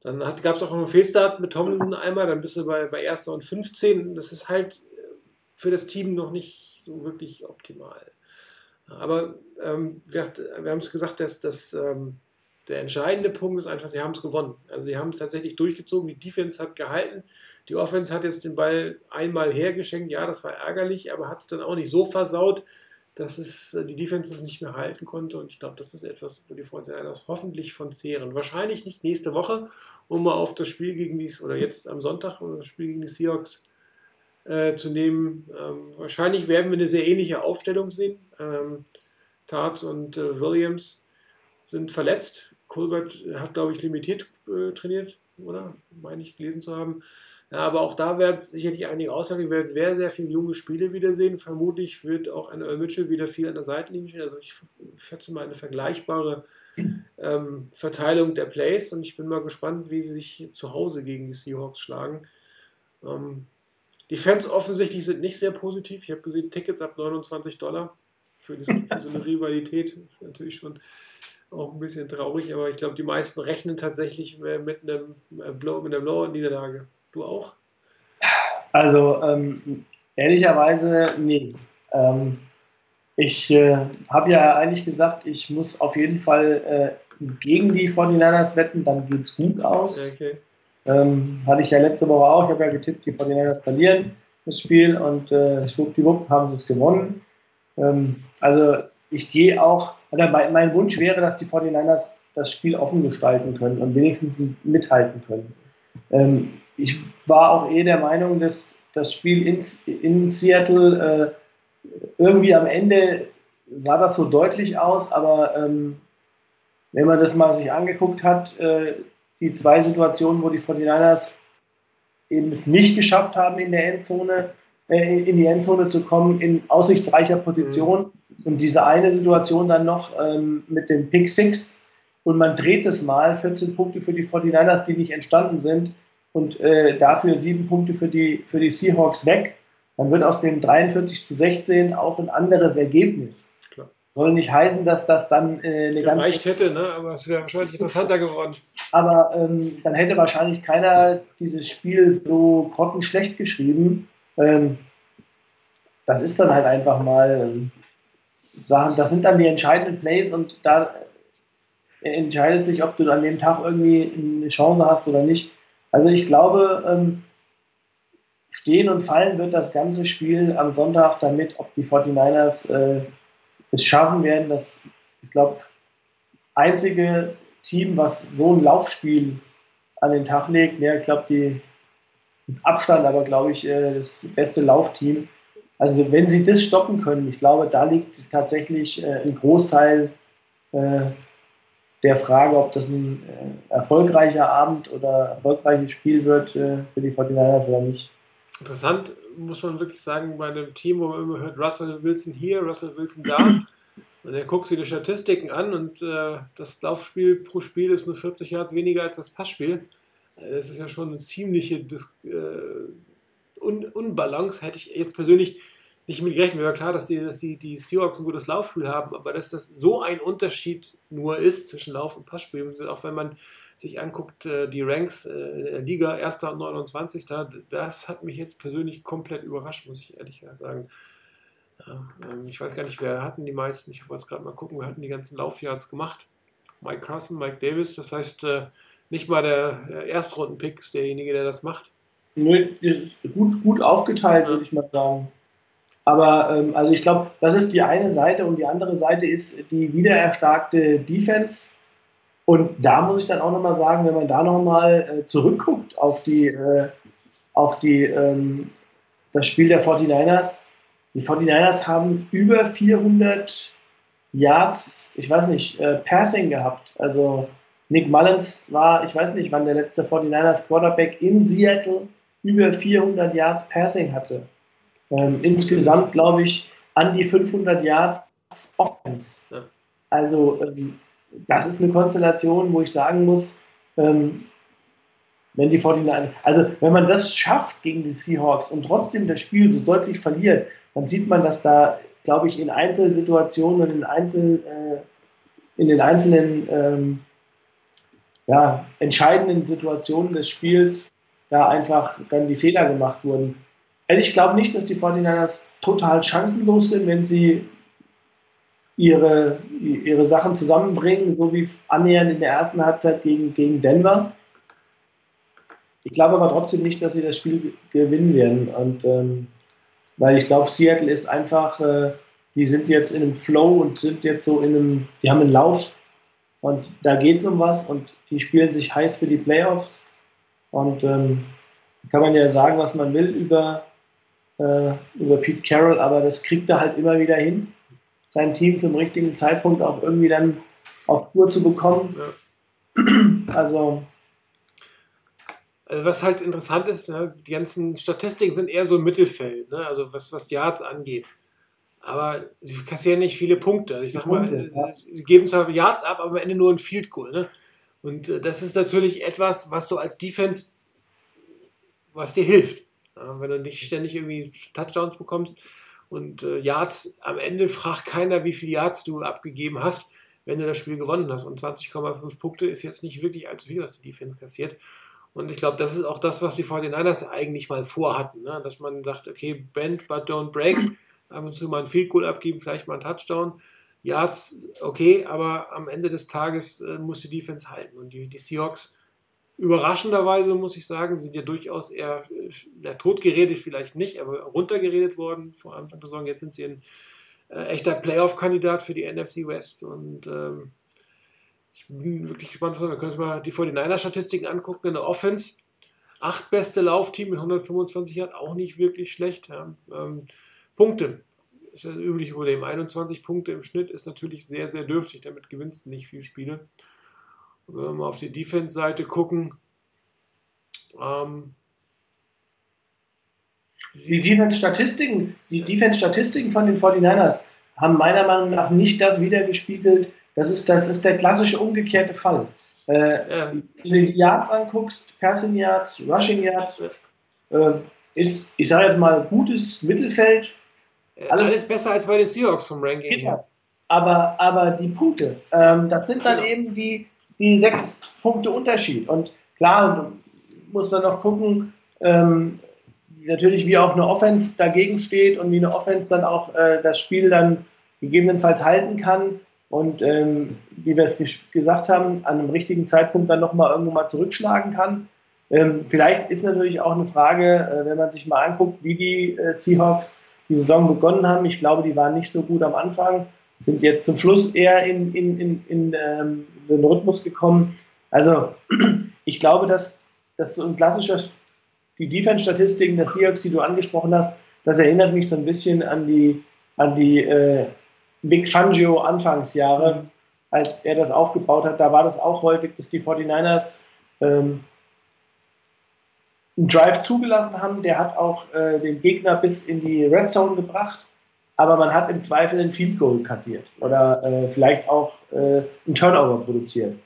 dann gab es auch noch einen Fehlstart mit Tomlinson einmal, dann bist du bei, bei erster und 15. Das ist halt für das Team noch nicht so wirklich optimal. Aber ähm, wir, wir haben es gesagt, dass das ähm, der entscheidende Punkt ist einfach, sie haben es gewonnen. Also sie haben es tatsächlich durchgezogen, die Defense hat gehalten, die Offense hat jetzt den Ball einmal hergeschenkt, ja, das war ärgerlich, aber hat es dann auch nicht so versaut, dass es äh, die Defense es nicht mehr halten konnte und ich glaube, das ist etwas, wo die 49ers hoffentlich von zehren. Wahrscheinlich nicht nächste Woche, um mal auf das Spiel gegen die, oder jetzt am Sonntag, um das Spiel gegen die Seahawks äh, zu nehmen. Ähm, wahrscheinlich werden wir eine sehr ähnliche Aufstellung sehen. Ähm, Tart und äh, Williams sind verletzt. Colbert hat, glaube ich, limitiert äh, trainiert, oder? Meine ich gelesen zu haben. Ja, aber auch da werden sicherlich einige Aussagen, wir werden sehr, sehr viele junge Spiele wiedersehen. Vermutlich wird auch ein Earl Mitchell wieder viel an der Seitenlinie stehen. Also ich schätze mal eine vergleichbare ähm, Verteilung der Plays und ich bin mal gespannt, wie sie sich zu Hause gegen die Seahawks schlagen. Ähm, die Fans offensichtlich sind nicht sehr positiv. Ich habe gesehen, Tickets ab 29 Dollar. für, das, für so eine [laughs] Rivalität natürlich schon auch ein bisschen traurig, aber ich glaube, die meisten rechnen tatsächlich mit einem äh, Blow, mit einer Blowout-Niederlage. Du auch? Also ähm, ehrlicherweise, nee. Ähm, ich äh, habe ja eigentlich gesagt, ich muss auf jeden Fall äh, gegen die 49ers wetten, dann geht es gut aus. Okay. Ähm, hatte ich ja letzte Woche auch. Ich habe ja getippt, die 49ers verlieren das Spiel und äh, schwuppdiwupp haben sie es gewonnen. Ähm, also ich gehe auch, oder mein, Wunsch wäre, dass die 49ers das Spiel offen gestalten können und wenigstens mithalten können. Ähm, ich war auch eh der Meinung, dass das Spiel in, in Seattle äh, irgendwie am Ende sah das so deutlich aus, aber ähm, wenn man das mal sich angeguckt hat, äh, die zwei Situationen, wo die 49ers eben es nicht geschafft haben, in der Endzone, äh, in die Endzone zu kommen, in aussichtsreicher Position. Und diese eine Situation dann noch ähm, mit dem Pick Six und man dreht es mal, 14 Punkte für die 49ers, die nicht entstanden sind und äh, dafür sieben Punkte für die, für die Seahawks weg, dann wird aus dem 43 zu 16 auch ein anderes Ergebnis. Klar. Soll nicht heißen, dass das dann äh, eine ganz Gereicht hätte, ne? aber es wäre wahrscheinlich interessanter geworden. aber ähm, dann hätte wahrscheinlich keiner dieses Spiel so grottenschlecht geschrieben. Ähm, das ist dann halt einfach mal ähm, Sachen, das sind dann die entscheidenden Plays und da entscheidet sich, ob du an dem Tag irgendwie eine Chance hast oder nicht. Also ich glaube, ähm, stehen und fallen wird das ganze Spiel am Sonntag damit, ob die 49ers äh, es schaffen werden, das, ich glaube, einzige Team, was so ein Laufspiel an den Tag legt, ja, ich glaube, die Abstand, aber glaube ich, äh, das beste Laufteam. Also wenn sie das stoppen können, ich glaube, da liegt tatsächlich äh, ein Großteil äh, der Frage, ob das ein äh, erfolgreicher Abend oder erfolgreiches Spiel wird äh, für die 49ers oder nicht. Interessant muss man wirklich sagen, bei einem Team, wo man immer hört, Russell Wilson hier, Russell Wilson da. Und er guckt sich die Statistiken an und äh, das Laufspiel pro Spiel ist nur 40 Yards weniger als das Passspiel. Das ist ja schon eine ziemliche Dis äh, Un Unbalance. Hätte ich jetzt persönlich nicht mit gerechnet. Mir war klar, dass die, dass die, die Seahawks ein gutes Laufspiel haben, aber dass das so ein Unterschied nur ist zwischen Lauf- und Passspiel, auch wenn man sich anguckt, äh, die Ranks äh, der Liga, 1. und 29. Das hat mich jetzt persönlich komplett überrascht, muss ich ehrlich sagen. Ähm, ich weiß gar nicht, wer hatten die meisten. Ich wollte es gerade mal gucken, wer hatten die ganzen Laufjahrs gemacht. Mike Carson, Mike Davis, das heißt, äh, nicht mal der Erstrunden-Pick ist derjenige, der das macht. Nö, das ist gut, gut aufgeteilt, würde ich mal sagen. Aber ähm, also ich glaube, das ist die eine Seite und die andere Seite ist die wiedererstarkte Defense. Und da muss ich dann auch nochmal sagen, wenn man da nochmal äh, zurückguckt auf die, äh, auf die ähm, das Spiel der 49ers, die 49ers haben über 400 Yards, ich weiß nicht, äh, Passing gehabt. Also Nick Mullins war, ich weiß nicht, wann der letzte 49ers Quarterback in Seattle über 400 Yards Passing hatte. Ähm, insgesamt glaube ich an die 500 Yards Offense. Ja. Also ähm, das ist eine Konstellation, wo ich sagen muss, ähm, wenn die 49 also wenn man das schafft gegen die Seahawks und trotzdem das Spiel so deutlich verliert, dann sieht man, dass da, glaube ich, in Einzelsituationen und in, Einzel, äh, in den einzelnen ähm, ja, entscheidenden Situationen des Spiels da einfach dann die Fehler gemacht wurden. Also ich glaube nicht, dass die 49ers total chancenlos sind, wenn sie ihre, ihre Sachen zusammenbringen, so wie annähernd in der ersten Halbzeit gegen, gegen Denver. Ich glaube aber trotzdem nicht, dass sie das Spiel gewinnen werden. Und ähm, weil ich glaube, Seattle ist einfach, äh, die sind jetzt in einem Flow und sind jetzt so in einem, die haben einen Lauf und da geht es um was und die spielen sich heiß für die Playoffs. Und ähm, kann man ja sagen, was man will über, äh, über Pete Carroll, aber das kriegt er halt immer wieder hin, sein Team zum richtigen Zeitpunkt auch irgendwie dann auf Tour zu bekommen. [clears throat] Also, Also was halt interessant ist, ne, die ganzen Statistiken sind eher so im Mittelfeld, ne, also was, was Yards angeht. Aber sie kassieren nicht viele Punkte. Ich sag mal, Punkte, ja. sie, sie geben zwar Yards ab, aber am Ende nur ein Field Goal. Ne? Und äh, das ist natürlich etwas, was du als Defense, was dir hilft. Wenn du nicht ständig irgendwie Touchdowns bekommst. Und äh, Yards, am Ende fragt keiner, wie viele Yards du abgegeben hast, wenn du das Spiel gewonnen hast. Und 20,5 Punkte ist jetzt nicht wirklich allzu viel, was die Defense kassiert. Und ich glaube, das ist auch das, was die 49ers eigentlich mal vorhatten. Ne? Dass man sagt, okay, bend but don't break. Ab und zu mal ein Field Goal abgeben, vielleicht mal ein Touchdown. Yards, okay, aber am Ende des Tages äh, muss die Defense halten. Und die, die Seahawks, überraschenderweise muss ich sagen, sind ja durchaus eher ja, totgeredet, vielleicht nicht, aber runtergeredet worden vor Anfang der Saison. Jetzt sind sie ein äh, echter Playoff-Kandidat für die NFC West. Und ähm, ich bin wirklich gespannt, wir können uns mal die 49er-Statistiken angucken. In der Offense, acht beste Laufteam mit 125 Yards, auch nicht wirklich schlecht. Ja. Ähm, Punkte, ist das übliche Problem. 21 Punkte im Schnitt ist natürlich sehr, sehr dürftig. Damit gewinnst du nicht viele Spiele. Und wenn wir mal auf die Defense-Seite gucken, ähm, Die Defense-Statistiken, die Defense-Statistiken von den 49ers haben meiner Meinung nach nicht das wiedergespiegelt. Das ist, das ist der klassische umgekehrte Fall. Äh, ja, wenn du die Yards anguckst, Passing Yards, Rushing Yards, äh, ist, ich sage jetzt mal, gutes Mittelfeld. Alles, alles besser als bei den Seahawks vom Ranking. her. Genau. Aber, aber die Punkte, ähm, das sind dann Genau. eben die, die sechs Punkte Unterschied. Und klar, muss man noch gucken, ähm, natürlich wie auch eine Offense dagegen steht und wie eine Offense dann auch äh, das Spiel dann gegebenenfalls halten kann. Und ähm, wie wir es ges gesagt haben, an einem richtigen Zeitpunkt dann nochmal irgendwo mal zurückschlagen kann. Ähm, vielleicht ist natürlich auch eine Frage, äh, wenn man sich mal anguckt, wie die äh, Seahawks die Saison begonnen haben. Ich glaube, die waren nicht so gut am Anfang, sind jetzt zum Schluss eher in, in, in, in ähm, den Rhythmus gekommen. Also [clears throat] ich glaube, dass das so ein klassischer, die Defense-Statistiken der Seahawks, die du angesprochen hast, das erinnert mich so ein bisschen an die, an die äh, Vic Fangio Anfangsjahre, als er das aufgebaut hat. Da war das auch häufig, dass die 49ers ähm, einen Drive zugelassen haben, der hat auch äh, den Gegner bis in die Red Zone gebracht, aber man hat im Zweifel ein Field Goal kassiert oder äh, vielleicht auch äh, einen Turnover produziert.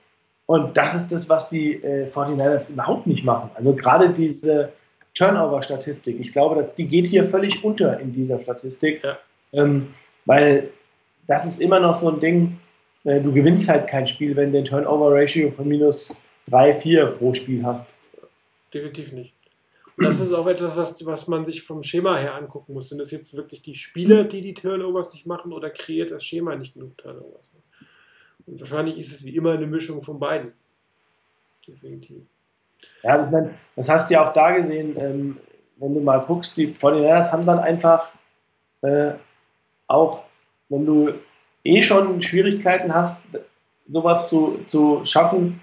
Und das ist das, was die äh, 49ers überhaupt nicht machen. Also gerade diese Turnover-Statistik, ich glaube, die geht hier völlig unter in dieser Statistik, Ja. ähm, weil das ist immer noch so ein Ding, äh, du gewinnst halt kein Spiel, wenn du ein Turnover-Ratio von minus 3, 4 pro Spiel hast. Definitiv nicht. Das ist auch etwas, was, was man sich vom Schema her angucken muss. Sind das jetzt wirklich die Spieler, die die Turnovers nicht machen oder kreiert das Schema nicht genug Turnovers? Und wahrscheinlich ist es wie immer eine Mischung von beiden. Definitiv. Ja, ich meine, das hast du ja auch da gesehen, ähm, wenn du mal guckst, die 49ers haben dann einfach äh, auch, wenn du eh schon Schwierigkeiten hast, sowas zu, zu schaffen,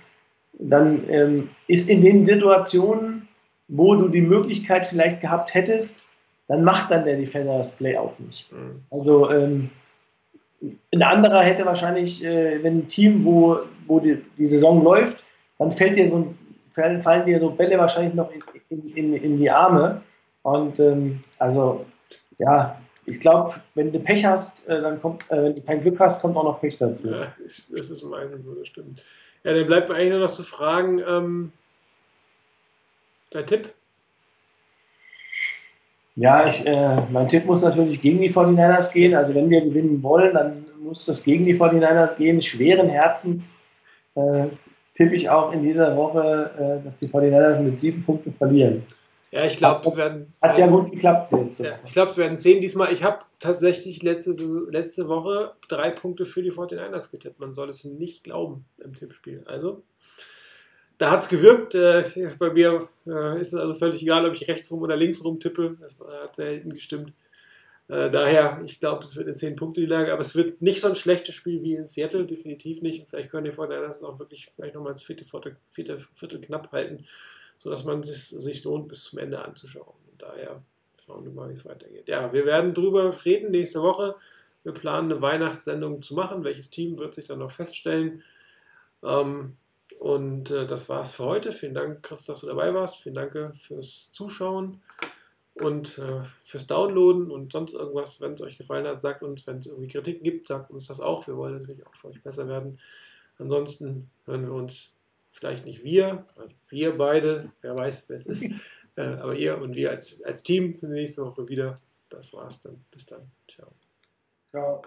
dann ähm, ist in den Situationen, wo du die Möglichkeit vielleicht gehabt hättest, dann macht dann der Defender das Play auch nicht. Mhm. Also ähm, ein anderer hätte wahrscheinlich, äh, wenn ein Team, wo, wo die, die Saison läuft, dann fällt dir so ein, fallen, fallen dir so Bälle wahrscheinlich noch in, in, in, in die Arme. Und ähm, also ja, ich glaube, wenn du Pech hast, äh, dann kommt, äh, wenn du kein Glück hast, kommt auch noch Pech dazu. Ja, das ist meistens so, das stimmt. Ja, dann bleibt mir eigentlich nur noch zu fragen, ähm, dein Tipp? Ja, ich, äh, mein Tipp muss natürlich gegen die 49ers gehen. Also wenn wir gewinnen wollen, dann muss das gegen die 49ers gehen. Schweren Herzens äh, tippe ich auch in dieser Woche, äh, dass die 49ers mit sieben Punkten verlieren. Ja, ich glaube, es werden. Hat ja gut geklappt jetzt. Ja, ich glaube, es werden zehn diesmal. Ich habe tatsächlich letzte, letzte Woche drei Punkte für die 49ers getippt. Man soll es nicht glauben im Tippspiel. Also, da hat es gewirkt. Äh, bei mir äh, ist es also völlig egal, ob ich rechts rum oder links rum tippe. Das hat selten gestimmt. Äh, daher, ich glaube, es wird eine 10 Punkte die Lage, aber es wird nicht so ein schlechtes Spiel wie in Seattle, definitiv nicht. Und vielleicht können die 49ers auch wirklich vielleicht nochmal ins vierte Viertel, vierte Viertel knapp halten, sodass man es sich lohnt, bis zum Ende anzuschauen. Und daher schauen wir mal, wie es weitergeht. Ja, wir werden drüber reden nächste Woche. Wir planen eine Weihnachtssendung zu machen. Welches Team wird sich dann noch feststellen? Ähm, und äh, das war's für heute. Vielen Dank, Chris, dass du dabei warst. Vielen Dank fürs Zuschauen und äh, fürs Downloaden und sonst irgendwas. Wenn es euch gefallen hat, sagt uns, wenn es irgendwie Kritik gibt, sagt uns das auch. Wir wollen natürlich auch für euch besser werden. Ansonsten hören wir uns vielleicht nicht wir, wir beide, wer weiß, wer es ist, [laughs] äh, aber ihr und wir als, als Team nächste Woche wieder. das war's dann. Bis dann. Ciao. Ciao.